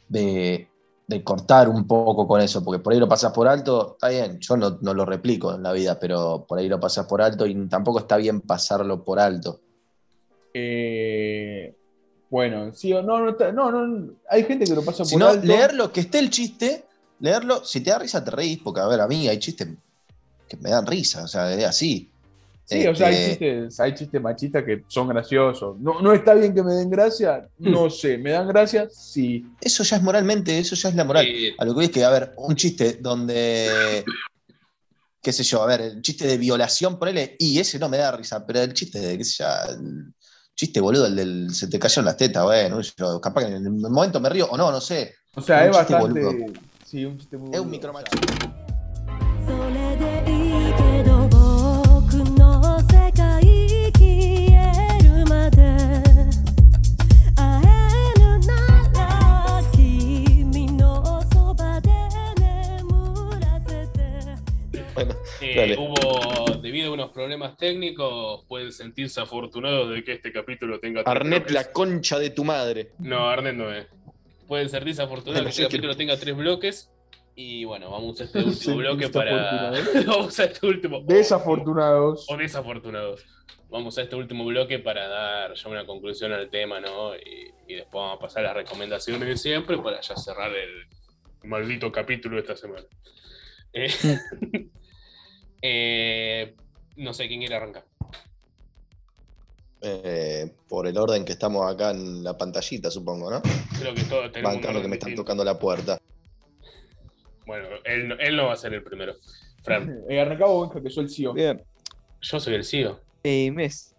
de, de cortar un poco con eso, porque por ahí lo pasas por alto, está bien, yo no, no lo replico en la vida, pero por ahí lo pasas por alto y tampoco está bien pasarlo por alto. eh, bueno, sí o no, no, no, no, hay gente que lo pasa por Si no, alto. leerlo, que esté el chiste, leerlo, si te da risa te reís, porque a ver, a mí hay chistes que me dan risa, o sea, es así. Sí, o sea, hay Este, chistes, hay chistes machistas que son graciosos. No, no está bien que me den gracia, no sé. ¿Me dan gracia? Sí. Eso ya es moralmente, eso ya es la moral. Eh, A lo que voy es que, a ver, un chiste donde, qué sé yo, a ver, el chiste de violación, ponele, y ese no me da risa, pero el chiste de, qué sé yo, el chiste boludo, el del se te cayeron las tetas, bueno, yo, capaz que en el momento me río, o no, no sé. O sea, Un es bastante. boludo. Sí, un chiste muy Es un boludo, micromachismo. Bueno, eh, hubo, debido a unos problemas técnicos, pueden sentirse afortunados de que este capítulo tenga tres Arnet, bloques. la concha de tu madre. No, Arnet no es. Pueden sentirse afortunados Bueno, que este capítulo tenga tres bloques. Y bueno, vamos a este Sí, último bloque para. vamos a este último. Desafortunados. O desafortunados. Vamos a este último bloque para dar ya una conclusión al tema, ¿no? Y, y después vamos a pasar a las recomendaciones de siempre para ya cerrar el maldito capítulo de esta semana. Eh, eh, no sé quién quiere arrancar. Eh, por el orden que estamos acá en la pantallita, supongo, ¿no? Creo que todos tenemos Bancando que me están distinto. tocando la puerta. Bueno, él, no- él no va a ser el primero. Fran, Eh, arrancamos, Benja, que soy el CEO. Bien. yo soy el CEO. Eh, mes.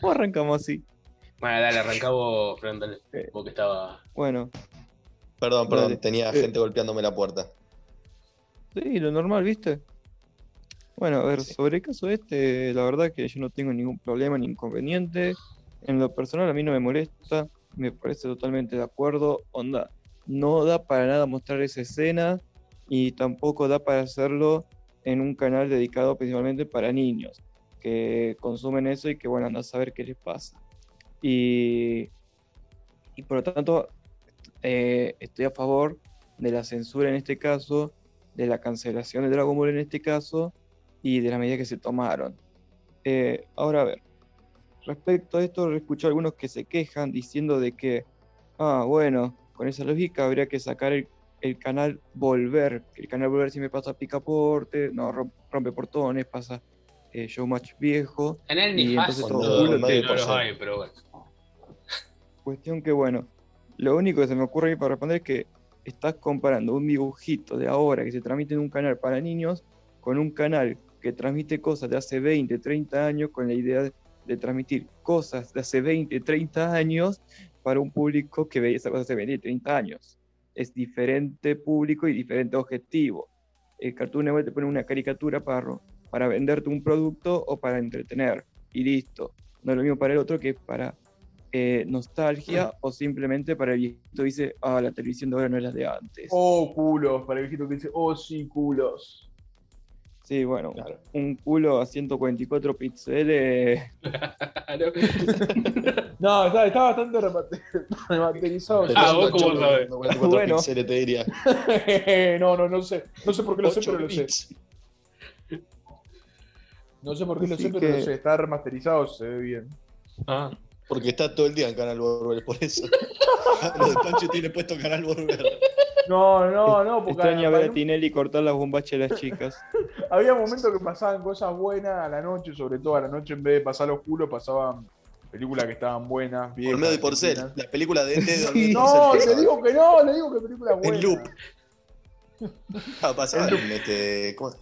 ¿Cómo arrancamos así? Bueno, dale, arrancá vos, Fran, dale. Eh. Vos que estaba. Bueno, Perdón, perdón, Dale. tenía Eh. gente golpeándome la puerta. Sí, lo normal, ¿viste? Bueno, a ver, sobre el caso este, la verdad que yo no tengo ningún problema ni inconveniente. En lo personal a mí no me molesta, me parece totalmente de acuerdo. Onda, no da para nada mostrar esa escena y tampoco da para hacerlo en un canal dedicado principalmente para niños que consumen eso y que bueno, anda a saber qué les pasa. Y, y por lo tanto, eh, estoy a favor de la censura en este caso, de la cancelación de Dragon Ball en este caso y de las medidas que se tomaron. Eh, ahora a ver, respecto a esto, escuché algunos que se quejan diciendo de que, ah, bueno, con esa lógica habría que sacar el, el canal Volver, que el canal Volver siempre pasa Picaporte, no, rom- rompe portones, pasa eh, Showmatch viejo. Canal Y nefasto. entonces todo no, medio no por los ser. hay, pero bueno. Cuestión que, bueno, lo único que se me ocurre ahí para responder es que estás comparando un dibujito de ahora que se transmite en un canal para niños con un canal que transmite cosas de hace 20, 30 años con la idea de, transmitir cosas de hace 20, 30 años para un público que veía esas cosas hace 20, 30 años. Es diferente público y diferente objetivo. El Cartoon Network te pone una caricatura para, para venderte un producto o para entretener y listo. No es lo mismo para el otro que para eh, nostalgia o simplemente para el viejito dice, ah, la televisión de ahora no es la de antes. Oh, culos, para el viejito que dice, oh, sí, culos. Sí, bueno, Claro. un culo a 144 píxeles. Claro. No, está, está bastante remate- remasterizado. Ah, vos cómo sabés. 94 Bueno. píxeles, te diría. no, no, no sé. No sé por qué lo sé, 8 pero lo sé. No sé por qué lo sé, pero lo sé. Está remasterizado, se ve bien. Ah, Porque está todo el día en Canal Borber, por eso. Lo de Pancho tiene puesto Canal Borber. No, no, no, porque Extraña ver a Tinelli cortar las bombachas de las chicas. había momentos que pasaban cosas buenas a la noche, sobre todo a la noche, en vez de pasar los culos, pasaban películas que estaban buenas. viejas, Olmedo y Porcel. La película de Olmedo y No, te digo que no, le digo que película En buena. loop. Ah, pasaba En en este, ¿cómo?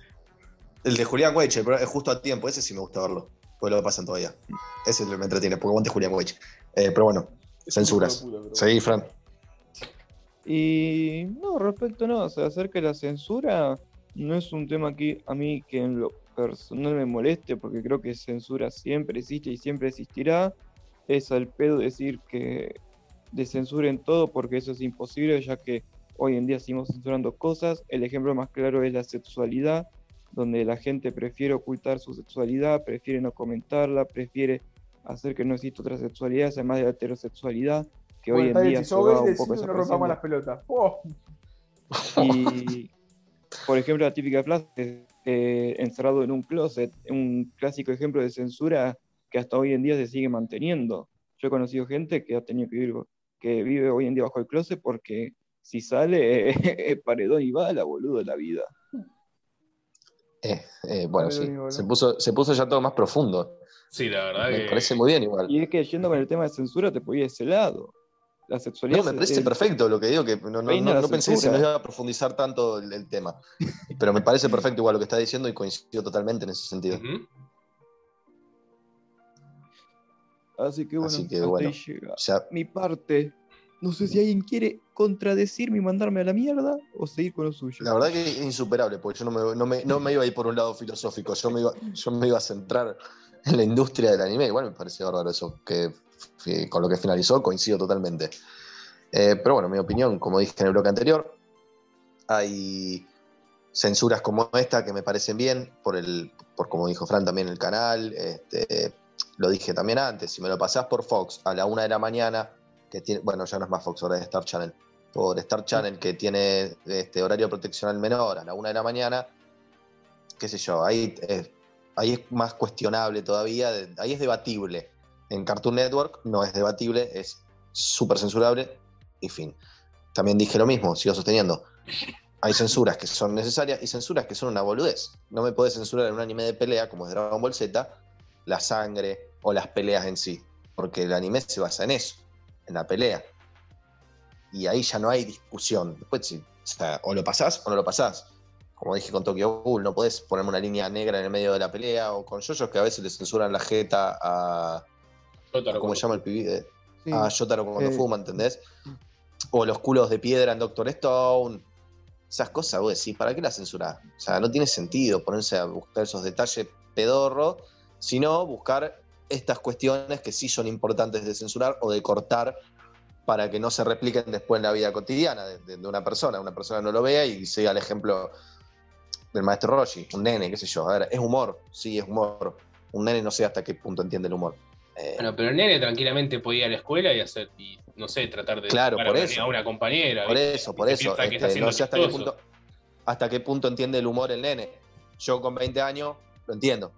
El de Julián Weche, pero es justo a tiempo. Ese sí me gusta verlo. Porque lo pasan todavía. Ese me entretiene, porque aguante Julián Weche. Eh, pero bueno, censuras. pero seguí, Fran. Y no, respecto no, o sea, acerca de la censura, no es un tema que a mí que en lo personal me moleste, porque creo que censura siempre existe y siempre existirá. Es al pedo decir que decensuren todo, porque eso es imposible, ya que hoy en día seguimos censurando cosas. El ejemplo más claro es la sexualidad, donde la gente prefiere ocultar su sexualidad, prefiere no comentarla, prefiere hacer que no exista otra sexualidad, además de la heterosexualidad, que Bueno, hoy en día si se va un poco no rompamos las pelotas. Oh, Y, por ejemplo, la típica frase, eh, encerrado en un closet, un clásico ejemplo de censura que hasta hoy en día se sigue manteniendo. Yo he conocido gente que ha tenido que vivir, que vive hoy en día bajo el closet porque si sale, es paredón y bala, boludo, de la vida. Eh, eh, bueno, sí. Se puso, se puso ya todo más profundo. sí, la verdad Me que. parece muy bien igual. Y es que yendo con el tema de censura te podía ese lado. La sexualidad No, me parece perfecto lo que digo, que no, no, no- pensé que se nos iba a profundizar tanto el, el tema. Pero me parece perfecto igual lo que está diciendo y coincido totalmente en ese sentido. Así que bueno, Así que bueno. sea, mi parte. No sé si alguien quiere contradecirme y mandarme a la mierda o seguir con lo suyo. la verdad que es insuperable, porque yo no me, no me- no me iba a ir por un lado filosófico, yo me, iba, yo me iba a centrar en la industria del anime. Igual me parece bárbaro eso, que, que con lo que finalizó coincido totalmente. Eh, pero bueno, mi opinión, como dije en el bloque anterior, hay censuras como esta que me parecen bien, por, el, por como dijo Fran también el canal, este, lo dije también antes, si me lo pasás por Fox a la una de la mañana, bueno, ya no es más Fox, ahora es Star Channel, por Star Channel que tiene este horario proteccional menor a la una de la mañana, qué sé yo, ahí, eh, ahí es más cuestionable todavía, ahí es debatible. En Cartoon Network no es debatible, es súper censurable y fin. También dije lo mismo, sigo sosteniendo. Hay censuras que son necesarias y censuras que son una boludez. No me puedes censurar en un anime de pelea como es Dragon Ball Z la sangre o las peleas en sí, porque el anime se basa en eso, en la pelea. Y ahí ya no hay discusión. Después, o, sea, o lo pasás o no lo pasás. Como dije con Tokyo Ghoul, no podés ponerme una línea negra en el medio de la pelea, o con yoyos que a veces le censuran la jeta a, Jotaro, a ¿cómo se llama el pibe? Sí. a Yotaro cuando Eh. fuma, ¿entendés? O los culos de piedra en Doctor Stone. Esas cosas, vos decís, ¿para qué las censurás? O sea, no tiene sentido ponerse a buscar esos detalles pedorros, sino buscar estas cuestiones que sí son importantes de censurar o de cortar para que no se repliquen después en la vida cotidiana de, de- de una persona. Una persona no lo vea y siga el ejemplo del maestro Roshi, un nene, qué sé yo. A ver, es humor, sí, es humor. Un nene no sé hasta qué punto entiende el humor. Eh, Bueno, pero el nene tranquilamente podía ir a la escuela y hacer, y, no sé, tratar de Claro, por eso. a una compañera. Por ¿viste? eso, por eso. este, no sé hasta qué, punto, hasta qué punto entiende el humor el nene. Yo con 20 años lo entiendo.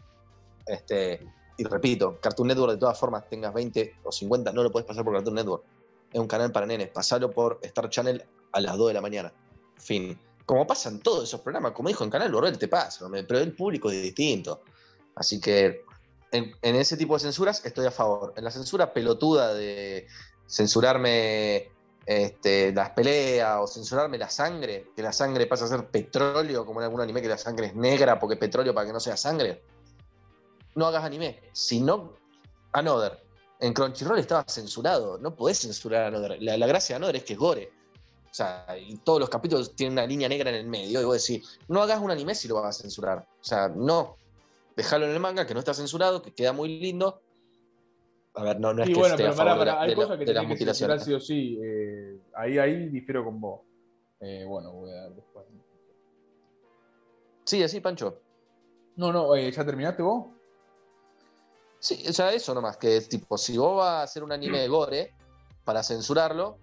Este, y repito, Cartoon Network de todas formas, tengas 20 o 50, no lo puedes pasar por Cartoon Network. Es un canal para nenes. Pasalo por Star Channel a las 2 de la mañana. Fin. Como pasan todos esos programas, como dijo en Canal Borrell, te pasa, pero el público es distinto. Así que en, en ese tipo de censuras estoy a favor. En la censura pelotuda de, censurarme este, las peleas o censurarme la sangre, que la sangre pasa a ser petróleo, como en algún anime que la sangre es negra porque petróleo para que no sea sangre. No hagas anime. Si no, Another. En Crunchyroll estaba censurado. No podés censurar a Another. La, la gracia de Another es que es gore. O sea, y todos los capítulos tienen una línea negra en el medio. Y vos decís, no hagas un anime si lo vas a censurar. O sea, no. Déjalo en el manga, que no está censurado, que queda muy lindo. A ver, no, no es Sí, que bueno, esté pero pará, la- hay de cosas que de las que censurar mutilaciones. sí o sí. eh, ahí, ahí difiero con vos. Eh, bueno, voy a dar después. Sí, así, Pancho. No, no, eh, ¿ya terminaste vos? Sí, o sea, eso nomás, que es tipo, si vos vas a hacer un anime de gore para censurarlo,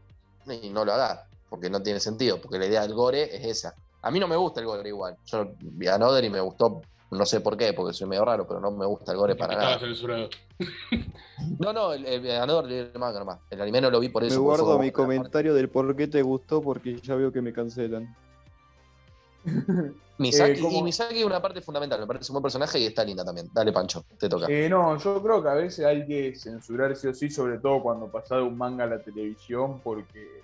y no lo hagas, porque no tiene sentido, porque la idea del gore es esa. A mí no me gusta el gore igual. Yo vi a Another y me gustó, no sé por qué, porque soy medio raro, pero no me gusta el gore para Estaba nada. censurado. No, no, el, el Another leí el manga nomás. El anime no lo vi por Me eso. porque guardo mi comentario del por qué te gustó porque ya veo que me cancelan. Misaki, Eh. Y Misaki es una parte fundamental, me parece un buen personaje y está linda también. Dale, Pancho, te toca. Eh, no, yo creo que a veces hay que censurar sí o sí, sobre todo cuando pasás de un manga a la televisión, porque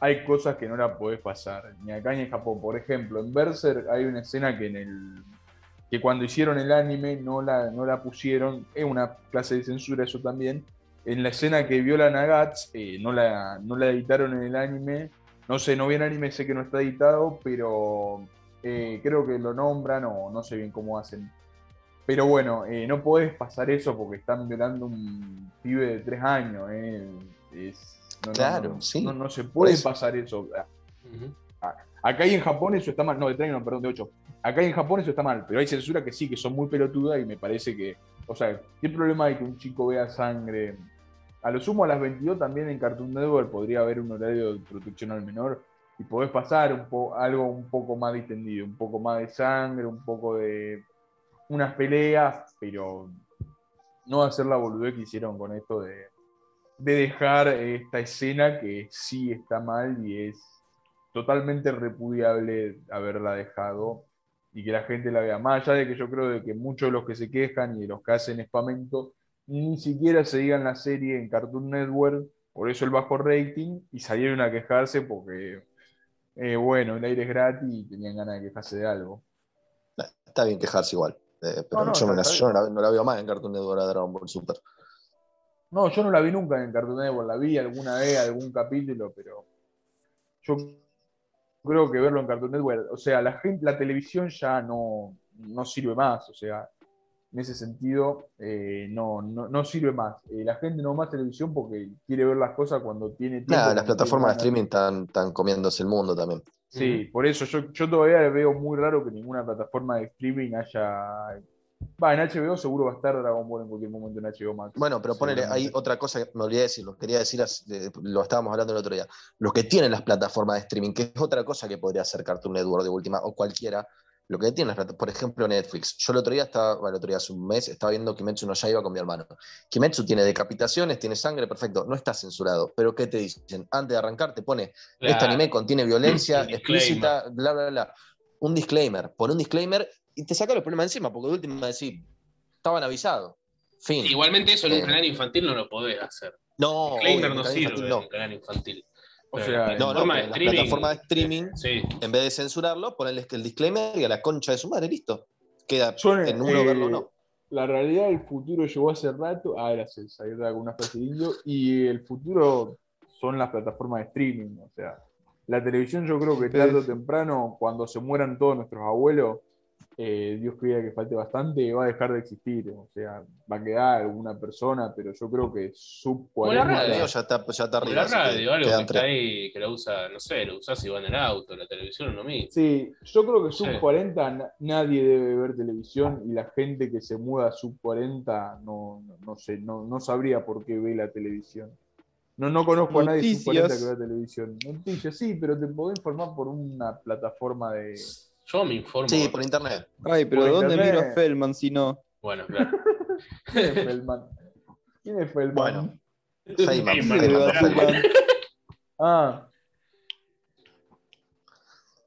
hay cosas que no la podés pasar, ni acá ni en Japón. Por ejemplo, en Berserk hay una escena que en el que cuando hicieron el anime no la, no la pusieron, es una clase de censura eso también. En la escena que viola Nagats, eh, no, la, no la editaron en el anime. No sé, no vi el anime, sé que no está editado, pero eh, creo que lo nombran o no sé bien cómo hacen. Pero bueno, eh, no podés pasar eso porque están violando un pibe de tres años. eh. Es- no, no, Claro, no, sí. No, no se puede eso. pasar eso. Ujú. Acá y en Japón eso está mal. No, de tres no, perdón, de ocho. Acá y en Japón eso está mal, pero hay censura que sí, que son muy pelotudas y me parece que. O sea, ¿qué problema hay que un chico vea sangre? A lo sumo a las 22 también en Cartoon Network podría haber un horario de protección al menor y podés pasar algo un poco más distendido, un poco más de sangre, un poco de unas peleas, pero no hacer la boludez que hicieron con esto de, de dejar esta escena que sí está mal y es totalmente repudiable haberla dejado y que la gente la vea. Más allá de que yo creo de que muchos de los que se quejan y de los que hacen espamento ni siquiera se digan la serie en Cartoon Network, por eso el bajo rating, y salieron a quejarse porque, eh, bueno, el aire es gratis y tenían ganas de quejarse de algo. Está bien quejarse igual. eh, pero No, no, yo, la- yo no, la, no la veo más en Cartoon Network a Dragon Ball Super. No, yo no la vi nunca en Cartoon Network, la vi alguna vez, algún capítulo, pero yo creo que verlo en Cartoon Network, o sea, la gente, la televisión ya no, no sirve más, o sea, en ese sentido eh, no, no, no sirve más. Eh, la gente no ve más televisión porque quiere ver las cosas cuando tiene tiempo. Nada, las plataformas de streaming están, están comiéndose el mundo también. Sí, por eso yo, yo todavía veo muy raro que ninguna plataforma de streaming haya... Va, en HBO seguro va a estar Dragon Ball en cualquier momento en HBO Max. Bueno, pero ponele, hay otra cosa que me olvidé de decir, lo quería decir, lo estábamos hablando el otro día. Los que tienen las plataformas de streaming, que es otra cosa que podría hacer Cartoon Network de última, o cualquiera, lo que plata- por ejemplo Netflix. Yo el otro día estaba, bueno, el otro día hace un mes, estaba viendo Kimetsu no Yaiba con mi hermano. Kimetsu tiene decapitaciones, tiene sangre, perfecto, no está censurado. Pero ¿qué te dicen? Antes de arrancar te pone, este anime contiene violencia Un explícita, bla, bla, bla. Un disclaimer, pon un disclaimer y te saca los problemas encima, porque de última decir, estaban avisados. Fin. Igualmente eso en un Eh. canal infantil no lo podés hacer. No, Disclaimer obvio, no sirve infantil en no. un canal infantil. O sea, No, no, de en la streaming, plataforma de streaming, Sí. en vez de censurarlo, ponerles que el disclaimer y a la concha de su madre, listo. Queda Yo, en uno eh, verlo o no. La realidad del futuro llegó hace rato. Ah, gracias. Ahí está con una frase de indio. Y el futuro son las plataformas de streaming. O sea, la televisión, yo creo que tarde o temprano, cuando se mueran todos nuestros abuelos, eh, Dios quiera que falte bastante, va a dejar de existir. O sea, va a quedar alguna persona, pero yo creo que sub Como la 40. El radio. ya está, ya está arriba. la radio, algo que está tres. ahí, que lo usa, no sé, lo usás si va en el auto, la televisión lo mismo. Sí, yo creo que sub Sí. 40 na- nadie debe ver televisión y la gente que se muda a sub 40 no, no, no sé, no, no sabría por qué ve la televisión. No, no conozco a nadie sub 40 Noticias. que vea televisión. Noticias, sí, pero te podés informar por una plataforma de. Yo me informo. Sí, por internet. Ay, pero Por ¿dónde internet. miro a Feldman si no? Bueno, claro. ¿Quién es Feldman? ¿Quién es Feldman? Bueno. Claro. Feynman. Ah,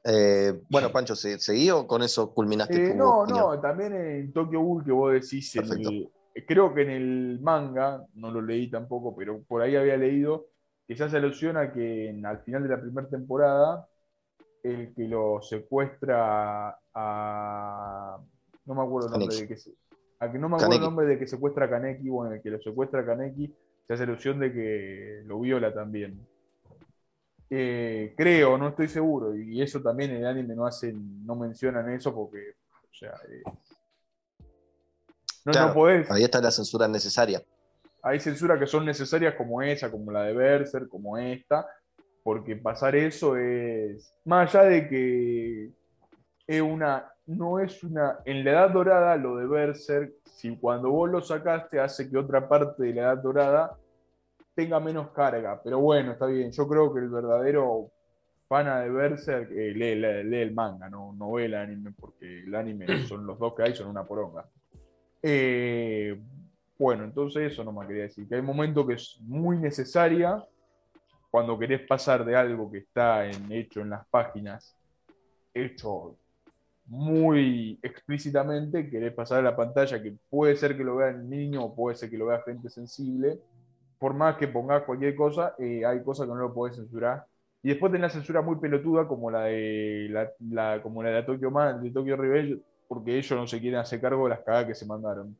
Eh, bueno, Pancho, ¿se- ¿seguí o con eso culminaste eh, tu no, opinión? no, también en Tokyo Ghoul que vos decís, en el- creo que en el manga, no lo leí tampoco, pero por ahí había leído que se hace alusión a que en- al final de la primera temporada, el que lo secuestra a. No me acuerdo el nombre Kaneki. de que se. A que no me acuerdo el nombre de que secuestra a Kaneki, bueno, el que lo secuestra a Kaneki, se hace alusión de que lo viola también. Eh, creo, no estoy seguro, y eso también en el anime no hacen, no mencionan eso porque, o sea, eh, no, Claro, no podés. Ahí está la censura necesaria. Hay censuras que son necesarias como esa, como la de Berser, como esta, porque pasar eso es, más allá de que es una, no es una, en la edad dorada lo de Berser, si cuando vos lo sacaste hace que otra parte de la edad dorada tenga menos carga, pero bueno, está bien, yo creo que el verdadero fana de Berser lee, lee- lee el manga, no, no ve el anime, porque el anime son los dos que hay, son una poronga. Eh, bueno, entonces eso nomás quería decir, que hay momentos que es muy necesaria cuando querés pasar de algo que está hecho en las páginas, hecho muy explícitamente, querés pasar a la pantalla que puede ser que lo vea el niño o puede ser que lo vea gente sensible, por más que pongas cualquier cosa, eh, hay cosas que no lo podés censurar. Y después tenés la censura muy pelotuda como la de la, como la de Tokyo Man, de Tokyo Revenge, porque ellos no se quieren hacer cargo de las cagadas que se mandaron.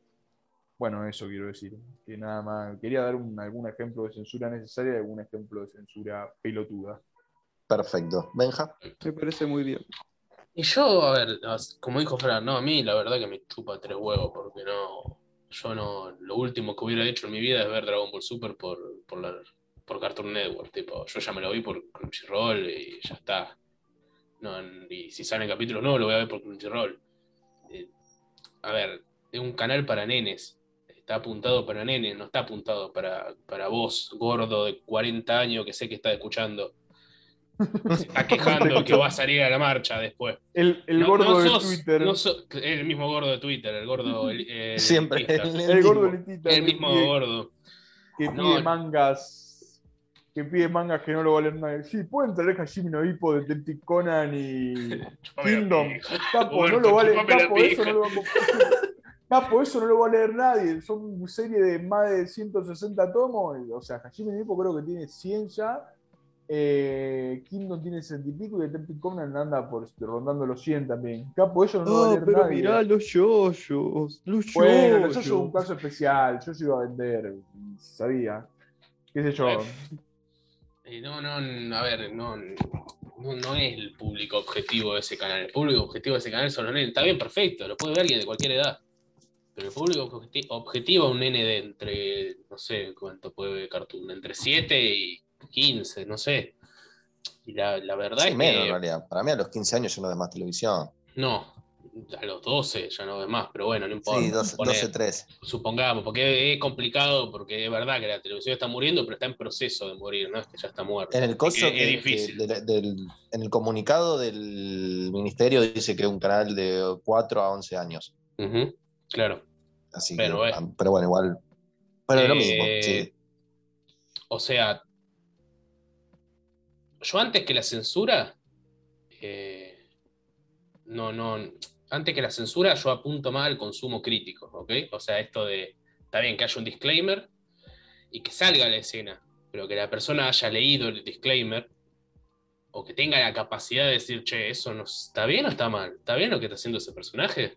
Bueno, eso quiero decir. Que nada más. Quería dar un- algún ejemplo de censura necesaria y algún ejemplo de censura pelotuda. Perfecto. Benja. Me parece muy bien. Y yo, a ver, como dijo Fran, no, a mí la verdad que me chupa tres huevos, porque no, yo no, lo último que hubiera hecho en mi vida es ver Dragon Ball Super por, por, la, por Cartoon Network, tipo, yo ya me lo vi por Crunchyroll y ya está. No, y si salen capítulos nuevos lo voy a ver por Crunchyroll. Eh, a ver, es un canal para nenes, está apuntado para nenes, no está apuntado para, para vos, gordo de 40 años que sé que está escuchando. Se está quejando que va a salir a la marcha después. El, el No- gordo no de sos- Twitter. no sos- el mismo gordo de Twitter, el gordo. el- el Siempre. elitista. el gordo elitista El mismo pide- gordo. que No. pide mangas. Que pide mangas que no lo valen nadie. Sí, pueden traer Hajime no Hippo, Detective Conan y Kingdom. Capo, no lo vale. Capo, eso no lo va a Capo, eso no lo va a leer nadie. Son series de más de 160 tomos. O sea, Hajime Hippo creo que tiene 100 ya. Eh, Kingdom tiene 60 y pico y Detective Conan anda por rondando los 100 también. Capo, eso no lo va a Oh, leer pero nadie. mirá los yoyos. Los Bueno, yoyos. yo soy un caso especial. Yo se iba a vender. Sabía. ¿Qué sé yo? Bueno. Eh, no, no, a ver, no, no, no es el público objetivo de ese canal. El público objetivo de ese canal son los nenes. Está bien, perfecto, lo puede ver alguien de cualquier edad. Pero el público objeti- objetivo es un nene de entre, no sé cuánto puede ver Cartoon, entre 7 y 15, no sé. Y la, la verdad Sí, es menos en que realidad. Para mí a los 15 años yo no ves más televisión. no, a los 12 ya no ves más, pero bueno, no importa. Sí, 12, Poné- 12 13. supongamos, porque es complicado, porque es verdad que la televisión está muriendo, pero está en proceso de morir, no es que ya está muerta. En el coso, Es que- es difícil. que- de- del- en el comunicado del ministerio dice que es un canal de 4 a 11 años. Ujú, Claro. Así Pero, que, eh. pero bueno, igual. Pero es lo mismo, Eh, sí. O sea, yo antes que la censura, eh, no, no, antes que la censura yo apunto más al consumo crítico, ¿ok? O sea, esto de, está bien que haya un disclaimer y que salga a la escena, pero que la persona haya leído el disclaimer o que tenga la capacidad de decir, che, eso no está bien o está mal, está bien lo que está haciendo ese personaje.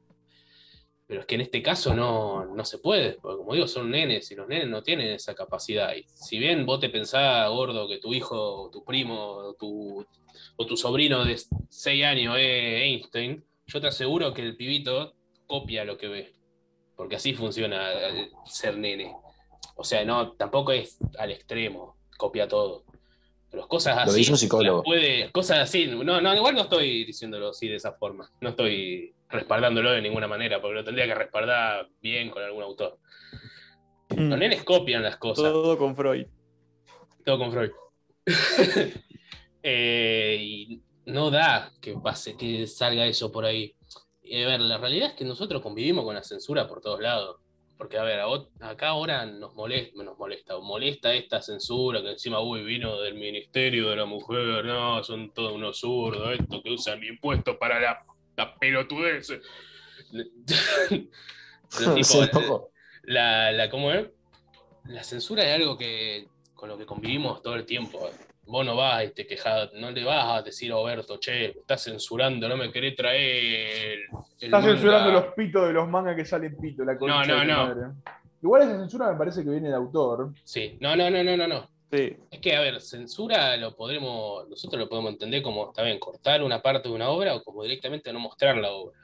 Pero es que en este caso no, no se puede, porque como digo, son nenes y los nenes no tienen esa capacidad. Y si bien vos te pensás, gordo, que tu hijo, o tu primo, o tu, o tu sobrino de 6 años es Einstein, yo te aseguro que el pibito copia lo que ve. Porque así funciona el ser nene. O sea, no, tampoco es al extremo, copia todo. Pero cosas así. Lo dice un psicólogo. Puede, cosas así. No, no, igual no estoy diciéndolo así de esa forma. No estoy respaldándolo de ninguna manera, porque lo tendría que respaldar bien con algún autor. Mm, Los nenes copian las cosas. Todo con Freud. Todo con Freud. Eh, y no da que pase, que salga eso por ahí. A ver, la realidad es que nosotros convivimos con la censura por todos lados. Porque, a ver, a ot- acá ahora nos molesta, nos molesta, molesta esta censura que encima, uy, vino del Ministerio de la Mujer, no, son todos unos zurdos, esto que usan impuestos para la, la pelotudez. Pero, tipo, Sí, un poco. la, la, ¿cómo es? La censura es algo que, con lo que convivimos todo el tiempo. Vos no vas y te quejas, no le vas a decir a Oberto, che, estás censurando, no me querés traer. el Está manga". censurando los pitos de los mangas que salen pito, la No, no, no. madre. Igual esa censura me parece que viene de autor. Sí, no, no, no, no, no, no. Sí. Es que, a ver, censura lo podremos, nosotros lo podemos entender como, está bien, cortar una parte de una obra o como directamente no mostrar la obra.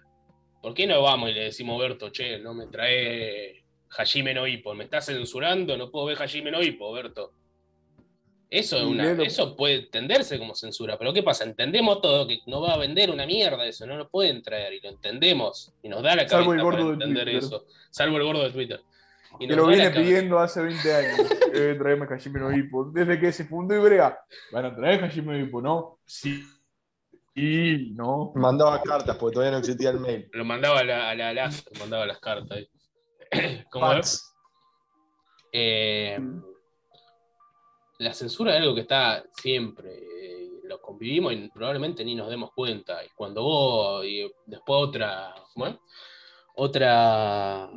¿Por qué no vamos y le decimos a Berto, che, no me trae Hajime no Ippo, me está censurando, no puedo ver Hajime no Ippo, Berto? Eso, es una, eso puede entenderse como censura, pero ¿qué pasa? Entendemos todo, que no va a vender una mierda eso, no lo pueden traer y lo entendemos y nos da la cabeza para de entender Twitter. eso, salvo el gordo de Twitter. Y Que lo viene pidiendo hace 20 años. Eh, traeme Hajime no Ippo. Desde que se fundó Ibrea. Van a traer Hajime no. Sí. Y no. Mandaba cartas porque todavía no existía el mail. Lo mandaba a la, a la mandaba las cartas. ahí. Como eh, la censura es algo que está siempre. eh, lo convivimos y probablemente ni nos demos cuenta. Y cuando vos, y después otra, ¿cómo es? Otra.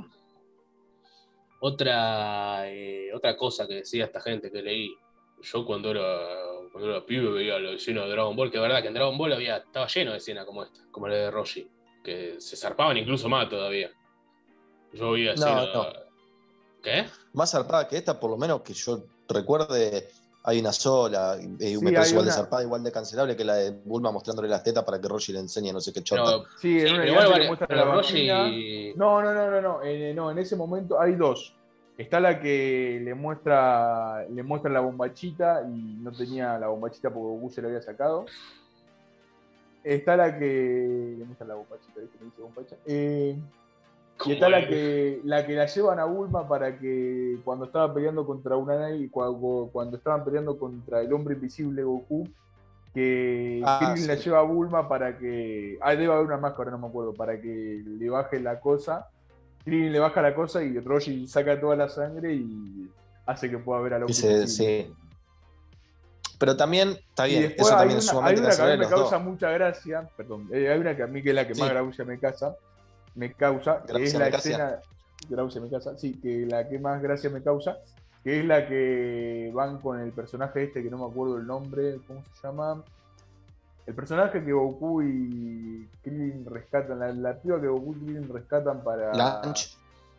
Otra, eh, otra cosa que decía esta gente que leí. Yo cuando era, cuando era pibe veía la escena de Dragon Ball, que es verdad que en Dragon Ball había, estaba lleno de escenas como esta, como la de Roshi, que se zarpaban incluso más todavía. Yo veía No, escenas. no. ¿Qué? Más zarpada que esta, por lo menos que yo recuerde, hay una sola. Y Sí, me parece igual de una. zarpada, igual de cancelable que la de Bulma mostrándole las tetas para que Roshi le enseñe no sé qué chota. No, Sí, sí, en una igual vale, muestran pero la Roshi. vagina. No, no, no, no, no. En, no, en ese momento hay dos. Está la que le muestra, le muestra la bombachita y no tenía la bombachita porque Goku se la había sacado. Está la que le muestra la bombachita, ¿viste? Le dice bombacha. Eh, y está la que, la que la llevan a Bulma para que cuando estaba peleando contra una y cuando, cuando estaban peleando contra el hombre invisible Goku, que Ah, Krillin la sí. lleva a Bulma para que. Ah, debe haber una máscara, no me acuerdo, para que le baje la cosa. Krillin le baja la cosa y Roshi saca toda la sangre y hace que pueda ver hombre Dice, invisible. sí. Pero también, está bien, después eso también una, es hay una que a mí me dos. causa mucha gracia, perdón, eh, hay una que a mí que es la que más Sí. gracia me casa, me causa, que es la escena, me sí, que la que más gracia me causa, que es la que van con el personaje este que no me acuerdo el nombre, ¿cómo se llama? El personaje que Goku y Krillin rescatan, la, la piba que Goku y Krillin rescatan para Lunch,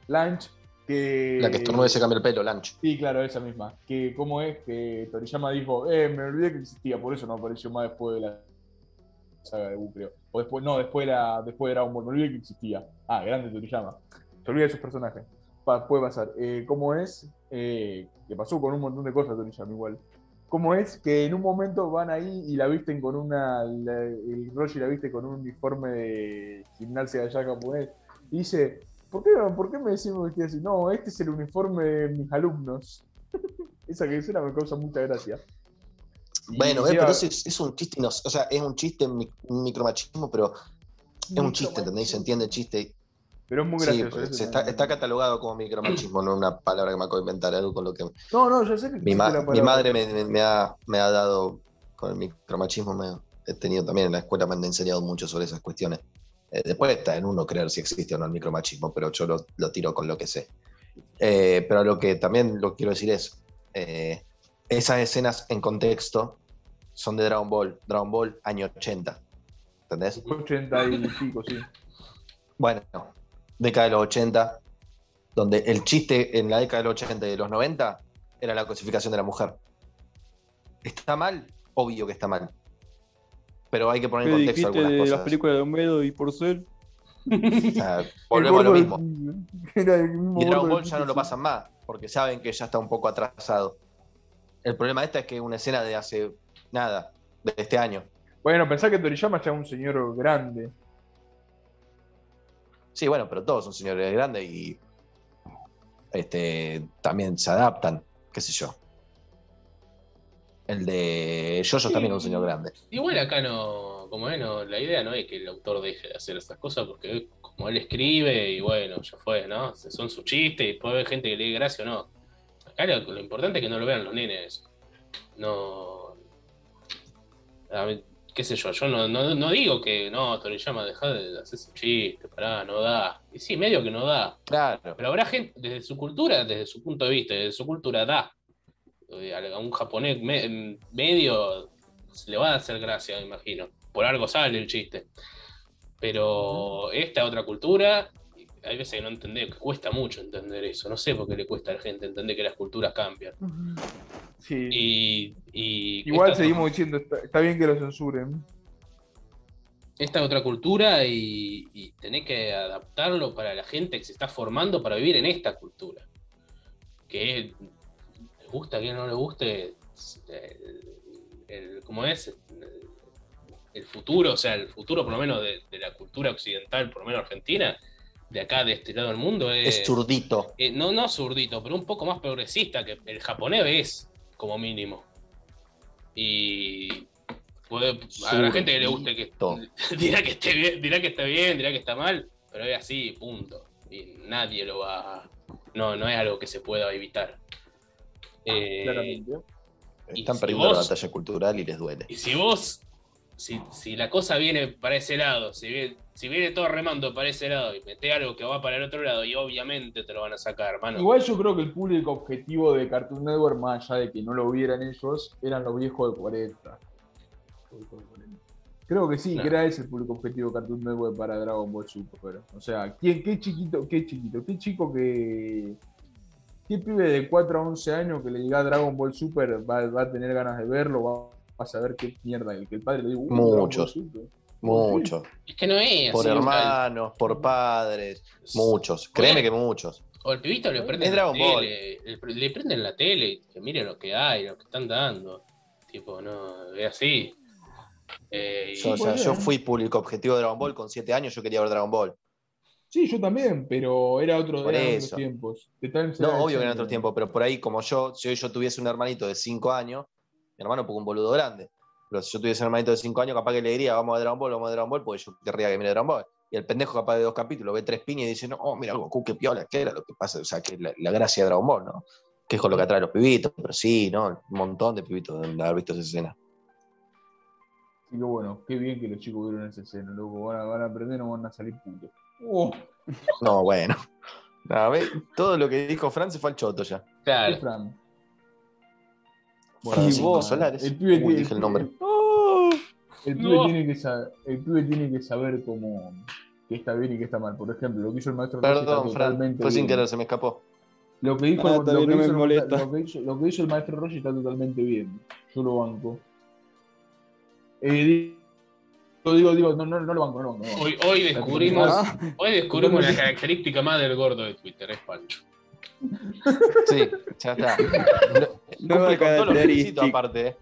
Lunch, que la que estornuda y se cambia el pelo, Lunch. Sí, claro, esa misma. Que cómo es que Toriyama dijo, eh, me olvidé que existía, por eso no apareció más después de la saga de Goku, creo. O después, no, después de, la, después de Dragon Ball, que existía. Ah, grande Toriyama. Se olvida de sus personajes. Pa- puede pasar. Eh, ¿Cómo es? Eh, que pasó con un montón de cosas Toriyama igual. ¿Cómo es que en un momento van ahí y la visten con una. la- el Roshi la viste con un uniforme de gimnasia de allá japonés? Y dice, ¿por qué, ¿por qué me decimos vestir así? No, este es el uniforme de mis alumnos. Esa que escena me causa mucha gracia. Bueno, eh, pero eso es, es un chiste, no- o sea, es un chiste, mi- un micromachismo, pero es un chiste, ¿entendés? Se entiende el chiste. Pero es muy Sí, gracioso. se también. está, está catalogado como micromachismo, no una palabra que me acabo de inventar, algo con lo que No, no, yo sé que mi, ma- mi madre me, me- me ha, me ha dado, con el micromachismo, me he tenido también en la escuela, me han enseñado mucho sobre esas cuestiones. Eh, después está en uno creer si existe o no el micromachismo, pero yo lo, lo tiro con lo que sé. Eh, pero lo que también lo quiero decir es, eh, esas escenas en contexto son de Dragon Ball, Dragon Ball año 80, ¿entendés? 80 y pico, sí. Bueno, década de los 80, donde el chiste en la década de los 80 y de los 90 era la cosificación de la mujer. ¿Está mal? Obvio que está mal. Pero hay que poner ¿Qué en contexto algunas de las cosas. películas de Homero y Porcel? O sea, El volvemos a lo mismo. del- Era el mismo Y Dragon Ball ya no lo pasan más, porque saben que ya está un poco atrasado. El problema de esta es que es una escena de hace nada, de este año. sí. Bueno, pensá que Toriyama ya es un señor grande. Sí, bueno, pero todos son señores grandes y este, también se adaptan, qué sé yo. El de Yoyo también es un señor grande. Igual acá no, como es, no, la idea no es que el autor deje de hacer estas cosas, porque como él escribe y bueno, ya fue, ¿no? Son sus chistes y puede haber gente que le dé gracia o no. Acá lo, lo importante es que no lo vean los nenes. No. A ver, qué sé yo, yo no, no, no digo que no, Toriyama, deja de hacer ese chiste, pará, no da. Y sí, medio que no da. Claro. Pero habrá gente, desde su cultura, desde su punto de vista, desde su cultura da. eh, a un japonés me- medio se le va a hacer gracia, me imagino. Por algo sale el chiste. Pero esta otra cultura, hay veces que no entender, que cuesta mucho entender eso. No sé por qué le cuesta a la gente entender que las culturas cambian. Sí. Y, y Igual esta- seguimos diciendo, está, está bien que lo censuren. esta otra cultura y, y tenés que adaptarlo para la gente que se está formando para vivir en esta cultura. Que es- le gusta, que no le guste, el, el- ¿cómo es? El, el futuro, o sea, el futuro por lo menos de, de la cultura occidental, por lo menos argentina, de acá, de este lado del mundo, es, Es zurdito. eh, no, no zurdito, pero un poco más progresista que el japonés es, como mínimo. Y puede, a la gente que le guste que dirá que esté bien, dirá que está bien, dirá que está mal, pero es así, punto. Y nadie lo va no, no es algo que se pueda evitar. Eh, Claramente. Están si perdiendo la batalla cultural y les duele. y si vos, si, si la cosa viene para ese lado, si viene, si viene todo remando para ese lado y mete algo que va para el otro lado, y obviamente te lo van a sacar, hermano. Igual yo creo que el público objetivo de Cartoon Network, más allá de que no lo vieran ellos, eran los viejos de 40. Creo que sí, No. que era ese el público objetivo de Cartoon Network para Dragon Ball Super. O sea, ¿quién, qué chiquito, qué chiquito, qué chico que. ¿Qué pibe de 4 a 11 años que le diga Dragon Ball Super va, va a tener ganas de verlo? Va, va a saber qué mierda. El que el padre le diga, "Uh, Dragon Ball Muchos. Super". Muchos. Es que no es Por así, hermanos, por padres. Muchos. Créeme que muchos. O el pibito le prenden Es la Dragon Ball. tele, le prenden la tele y que miren lo que hay, lo que están dando. Tipo, no, es así. Eh, y- Yo, o sea, yo fui público objetivo de Dragon Ball. Con 7 años yo quería ver Dragon Ball. Sí, yo también, pero era otro, Por eso. otros tiempos. De No, obvio que en era otro tiempo, pero por ahí, como yo, si hoy yo tuviese un hermanito de 5 años, mi hermano fue un boludo grande. Pero si yo tuviese un hermanito de 5 años, capaz que le diría, vamos a Dragon Ball, vamos a Dragon Ball, porque yo querría que mire Dragon Ball. Y el pendejo, capaz de dos capítulos, ve tres piñas y dice, no, oh, mira, Goku, qué piola, qué era lo que pasa. O sea, que la, la gracia de Dragon Ball, ¿no? Que es con lo que atrae a los pibitos, pero sí, ¿no? Un montón de pibitos deben haber visto esa escena. Así que bueno, qué bien que los chicos vieron esa escena, loco. Van a, van a aprender o van a salir putos. Oh, No, bueno. No, ve, todo lo que dijo Fran se fue al choto ya. claro, Fran. Francisco vos, Solares. El pibe, Uy, tiene, dije el nombre. ¡Oh! el pibe No. tiene que saber, el pibe tiene que saber cómo qué está bien y qué está mal. Por ejemplo, lo que hizo el maestro Rossi está Perdón, Fran, totalmente fue sin bien. querer, se me escapó. Lo que dijo, Ah, el- está no maestro Rossi está totalmente bien. Yo lo banco. Eh, digo, digo, digo, no, no, no lo banco, no lo banco. no hoy, hoy descubrimos, Ah, hoy descubrimos la característica más del gordo de Twitter, es Pancho. Sí, ya está. Nueva Cumple con todos los requisitos característica, aparte, ¿eh?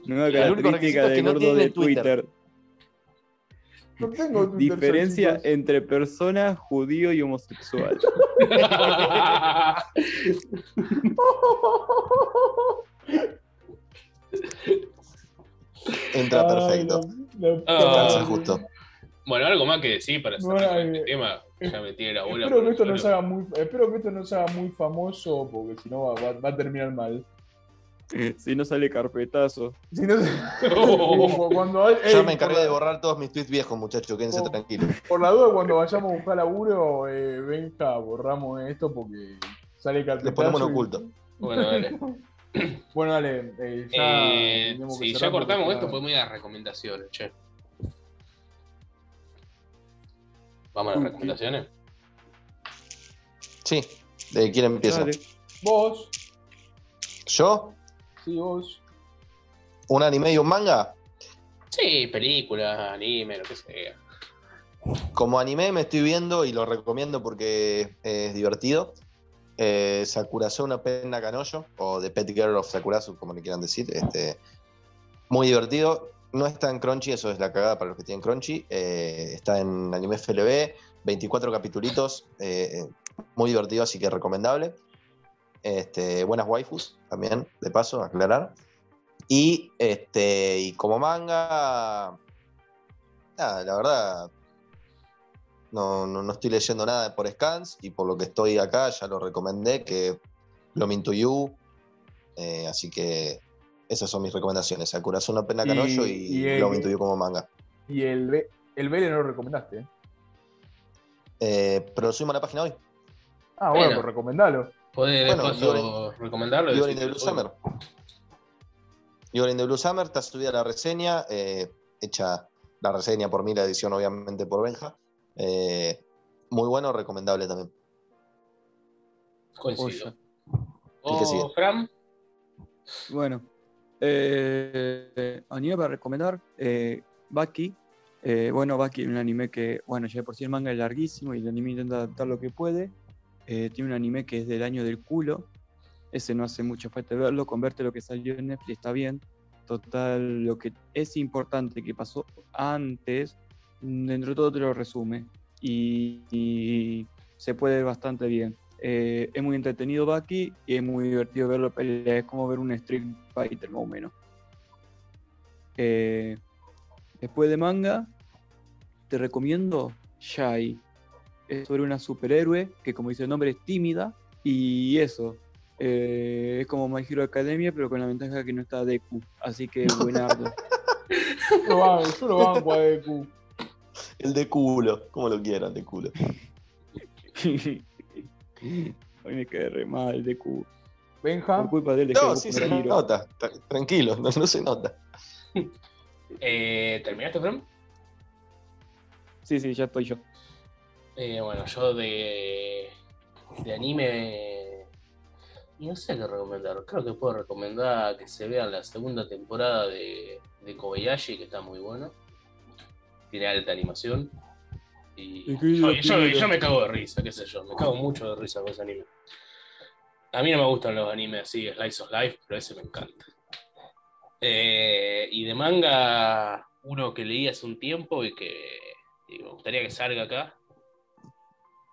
nueva El único requisito característica es que del no gordo tiene de Twitter. Twitter. No tengo Twitter, Diferencia chicos. entre persona, judío y homosexual. Entra perfecto. Ay, la- la Ah. justo. bueno, algo más que decir para cerrar Bueno, este eh, tema. Ya metí la bola. Espero que, esto no se haga muy, espero que esto no se haga muy famoso porque si no va, va- va a terminar mal. si no sale carpetazo. Si no, Oh. cuando, hay- Ya ey, me encargué por, de borrar todos mis tweets viejos, muchachos, quédense Oh. tranquilos. por la duda, cuando vayamos a buscar laburo, eh, venga, borramos esto porque sale carpetazo. Le ponemos en y- oculto. Bueno, dale. Bueno, dale. eh, ya Eh, si ya cortamos porque esto, podemos ir a las recomendaciones, che. Vamos a las recomendaciones. Sí, ¿de quién empiezo? Dale. Vos, ¿Yo? Sí, vos. ¿Un anime y un manga? Sí, películas, anime, lo que sea. Como anime me estoy viendo y lo recomiendo porque es divertido. Eh, Sakurazo una pena canoyo, o The Pet Girl of Sakurazu, como le quieran decir. Este, muy divertido. No está en Crunchy, eso es la cagada para los que tienen Crunchy. Eh, está en Anime FLB, 24 capitulitos, eh, muy divertido, así que recomendable. Este, buenas waifus también, de paso, aclarar. Y, este, y como manga, nada, la verdad, no, no, no estoy leyendo nada por scans y por lo que estoy acá ya lo recomendé, que Blooming to You. eh, así que esas son mis recomendaciones. Sakurazuno Pena Y- Canoyo y, y el- Blooming to You como manga. Y el, el Vélez no lo recomendaste. ¿eh? Eh, pero lo subimos a la página hoy. Ah, bueno, Bueno. pues recomendalo. ¿Podés de Bueno, recomendarlo? You're in the Blue Summer. You're in the Blue Summer, está subida la reseña, eh, hecha la reseña por mí, la edición obviamente por Benja. Eh, muy bueno, recomendable también. Coincido. El que sigue. ¿O Fran? Bueno, eh, anime para recomendar, eh, Baki. Eh, bueno, Baki es un anime que, bueno, ya de por sí el manga es larguísimo y el anime intenta adaptar lo que puede. Eh, tiene un anime que es del año del culo. Ese no hace mucha falta verlo. Con verte lo que salió en Netflix está bien. Total, lo que es importante que pasó antes, dentro de todo te lo resume. Y, se puede ver bastante bien. Eh, es muy entretenido Baki y es muy divertido verlo. Es como ver un Street Fighter más o menos. Eh, después de manga, te recomiendo Shai. Es sobre una superhéroe que, como dice el nombre, es tímida. Y eso. eh, es como My Hero Academia, pero con la ventaja que no está Deku. Así que buenardo. Yo banco, yo lo banco a Deku. El de culo, como lo quieran, de culo. Hoy me quedé re mal Deku. Benja. Por culpa de él No, sí se nota. tra- Tranquilo, no, no se nota. Eh, ¿Terminaste, Fran? Sí, sí, ya estoy yo. Eh, bueno, yo de, de anime. Y no sé qué recomendar. Creo que puedo recomendar que se vean la segunda temporada de, de Kobayashi, que está muy bueno. Tiene alta animación. Y ¿Y qué yo, divertido? yo- yo me cago de risa, qué sé yo. Me cago mucho de risa con ese anime. A mí no me gustan los animes así, Slice of Life, pero ese me encanta. Eh, y de manga, uno que leí hace un tiempo y que y me gustaría que salga acá.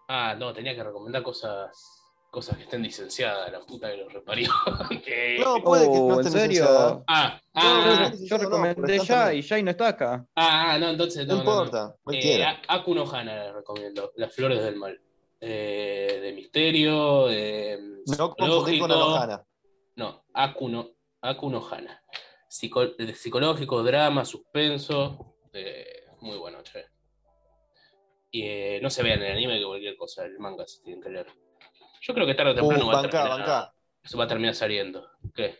Ah, no, tenía que recomendar cosas cosas que estén licenciadas, la puta que los reparió. Que- No, puede que no Oh, esté ¿en serio? Ah, No, ah, no, ah, no, Yo no, recomendé está ya y Jai no está acá. ah, ah, no, entonces No, no, no, no. importa, Eh, cualquiera. A- Aku no Hana le recomiendo, Las Flores del Mal. Eh, de misterio, de no confundir con. Anohana. No, Aku no, Aku no Hana. Psico- de psicológico, drama, suspenso. eh, muy bueno, che. Y eh, no se vean el anime que cualquier cosa, el manga se tienen que leer. Yo creo que tarde o temprano Uh, va, a bancá, terminar, bancá. se va a terminar saliendo. ¿Qué?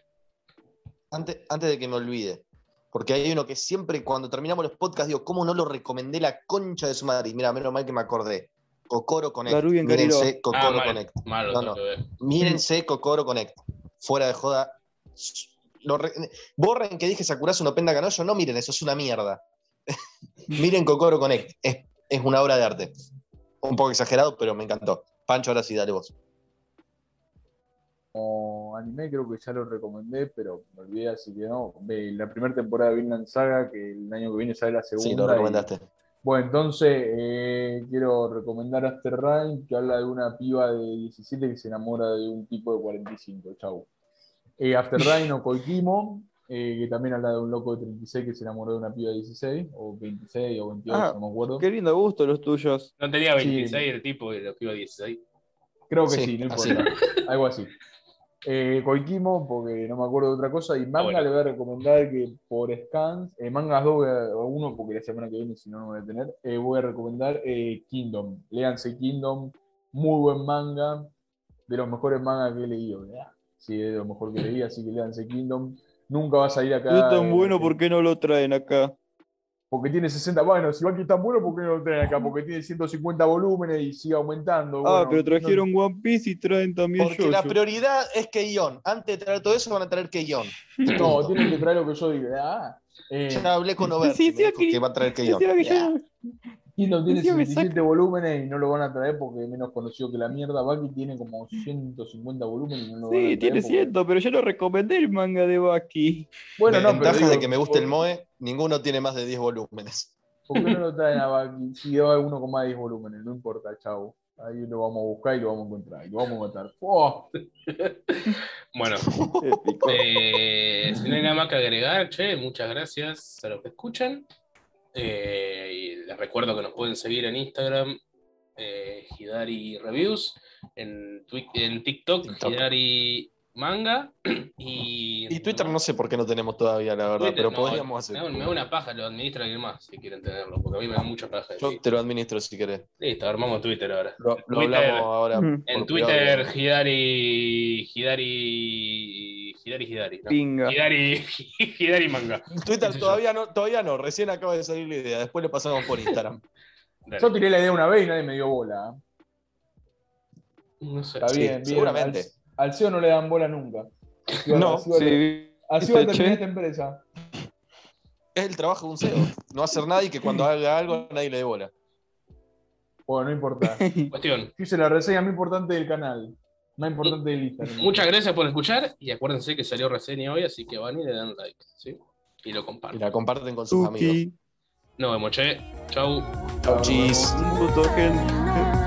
Antes, antes de que me olvide. Porque hay uno que siempre cuando terminamos los podcasts digo, ¿cómo no lo recomendé la concha de su madre? Y mira, menos mal que me acordé. Kokoro Connect. Mírense. Kokoro Ah, mal, Connect. malo, No, no. Mírense Kokoro Connect. Fuera de joda. Lo re- Borren que dije Sakurazo no penda Kanoyo. No miren, eso es una mierda. miren Kokoro Connect. Es, es una obra de arte. Un poco exagerado, pero me encantó. Pancho, ahora sí, dale vos. Como anime creo que ya lo recomendé, pero me olvidé, así que no. La primera temporada de Vinland Saga, que el año que viene sale la segunda. Sí, lo y- recomendaste. Bueno, entonces eh, quiero recomendar After Rain, que habla de una piba de 17 que se enamora de un tipo de 45. Chau. Eh, After Rain o Koikimo, eh, que también habla de un loco de 36 que se enamoró de una piba de 16, o 26 o 28, Ah, no me acuerdo. Qué lindo gusto los tuyos. No tenía Sí. 26 el tipo y lo que iba 16. Creo que Sí, sí, no importa. Algo así. Eh, Koikimo, porque no me acuerdo de otra cosa. Y manga bueno. le voy a recomendar que por scans, eh, mangas dos, voy a- o uno, porque la semana que viene, si no, no voy a tener. eh, voy a recomendar eh, Kingdom. Léanse Kingdom, muy buen manga, de los mejores mangas que he leído. ¿verdad? Sí, es de lo mejor que leí, así que léanse Kingdom. Nunca va a salir acá. Es tan eh, bueno, ¿por qué no lo traen acá? Porque tiene 60. Bueno, si va que es tan bueno, ¿por qué no lo traen acá? Porque tiene 150 volúmenes y sigue aumentando. Ah, bueno, pero no- trajeron One Piece y traen también Porque la prioridad es Keion. Antes de traer todo eso, van a traer Keion. No, tienen que traer lo que yo diga. Ah, eh, Ya hablé con Oberti, Sí, sí, aquí- que va a traer Keion. Encima que Yo- Kingdom tiene 67 volúmenes y no lo van a traer porque es menos conocido que la mierda. Baki tiene como 150 volúmenes y no lo van a traer. Sí, tiene porque- ciento, pero yo lo recomendé el manga de Baki. Bueno, no, pero Ventaja digo, de que me guste el ¿por- Moe, ninguno tiene más de 10 volúmenes. ¿Por qué no lo traen a Baki? Si hay uno con más de 10 volúmenes, no importa, chau. Ahí lo vamos a buscar y lo vamos a encontrar. Y lo vamos a encontrar. ¡Oh! Bueno. Eh, si no hay nada más que agregar, che, muchas gracias a los que escuchan. Eh, y les recuerdo que nos pueden seguir en Instagram, eh, Hidari Reviews, en TikTok, TikTok. Hidari manga y. Y Twitter no sé por qué no tenemos todavía, la verdad, Twitter, pero no, podríamos Me hacer. da, me da una paja, lo administra alguien más si quieren tenerlo, porque a mí me da mucha paja. Yo te lo administro si querés. Listo, armamos Twitter ahora. Lo, lo Twitter. hablamos ahora. En Twitter, privado. Hidari. Hidari. Hidari, Hidari. ¿no? Pinga. Hidari, Hidari Manga. Twitter yo. todavía no, todavía no, recién acaba de salir la idea, después lo pasamos por Instagram. Dale. Yo tiré la idea una vez y nadie me dio bola. No sé. Está Sí, bien, bien. seguramente. Al, al CEO no le dan bola nunca. No, así va a- Sí, terminar esta empresa. Es el trabajo de un CEO, no hacer nada y que cuando haga algo nadie le dé bola. Bueno, no importa. Cuestión. Hice la reseña más importante del canal. Más importante del Instagram. Muchas gracias por escuchar y acuérdense que salió reseña hoy, así que van y le dan like. ¿sí? Y lo Y comparten. la comparten con sus amigos. Nos vemos, che. Chau. Chau, chis. Un gusto, gente.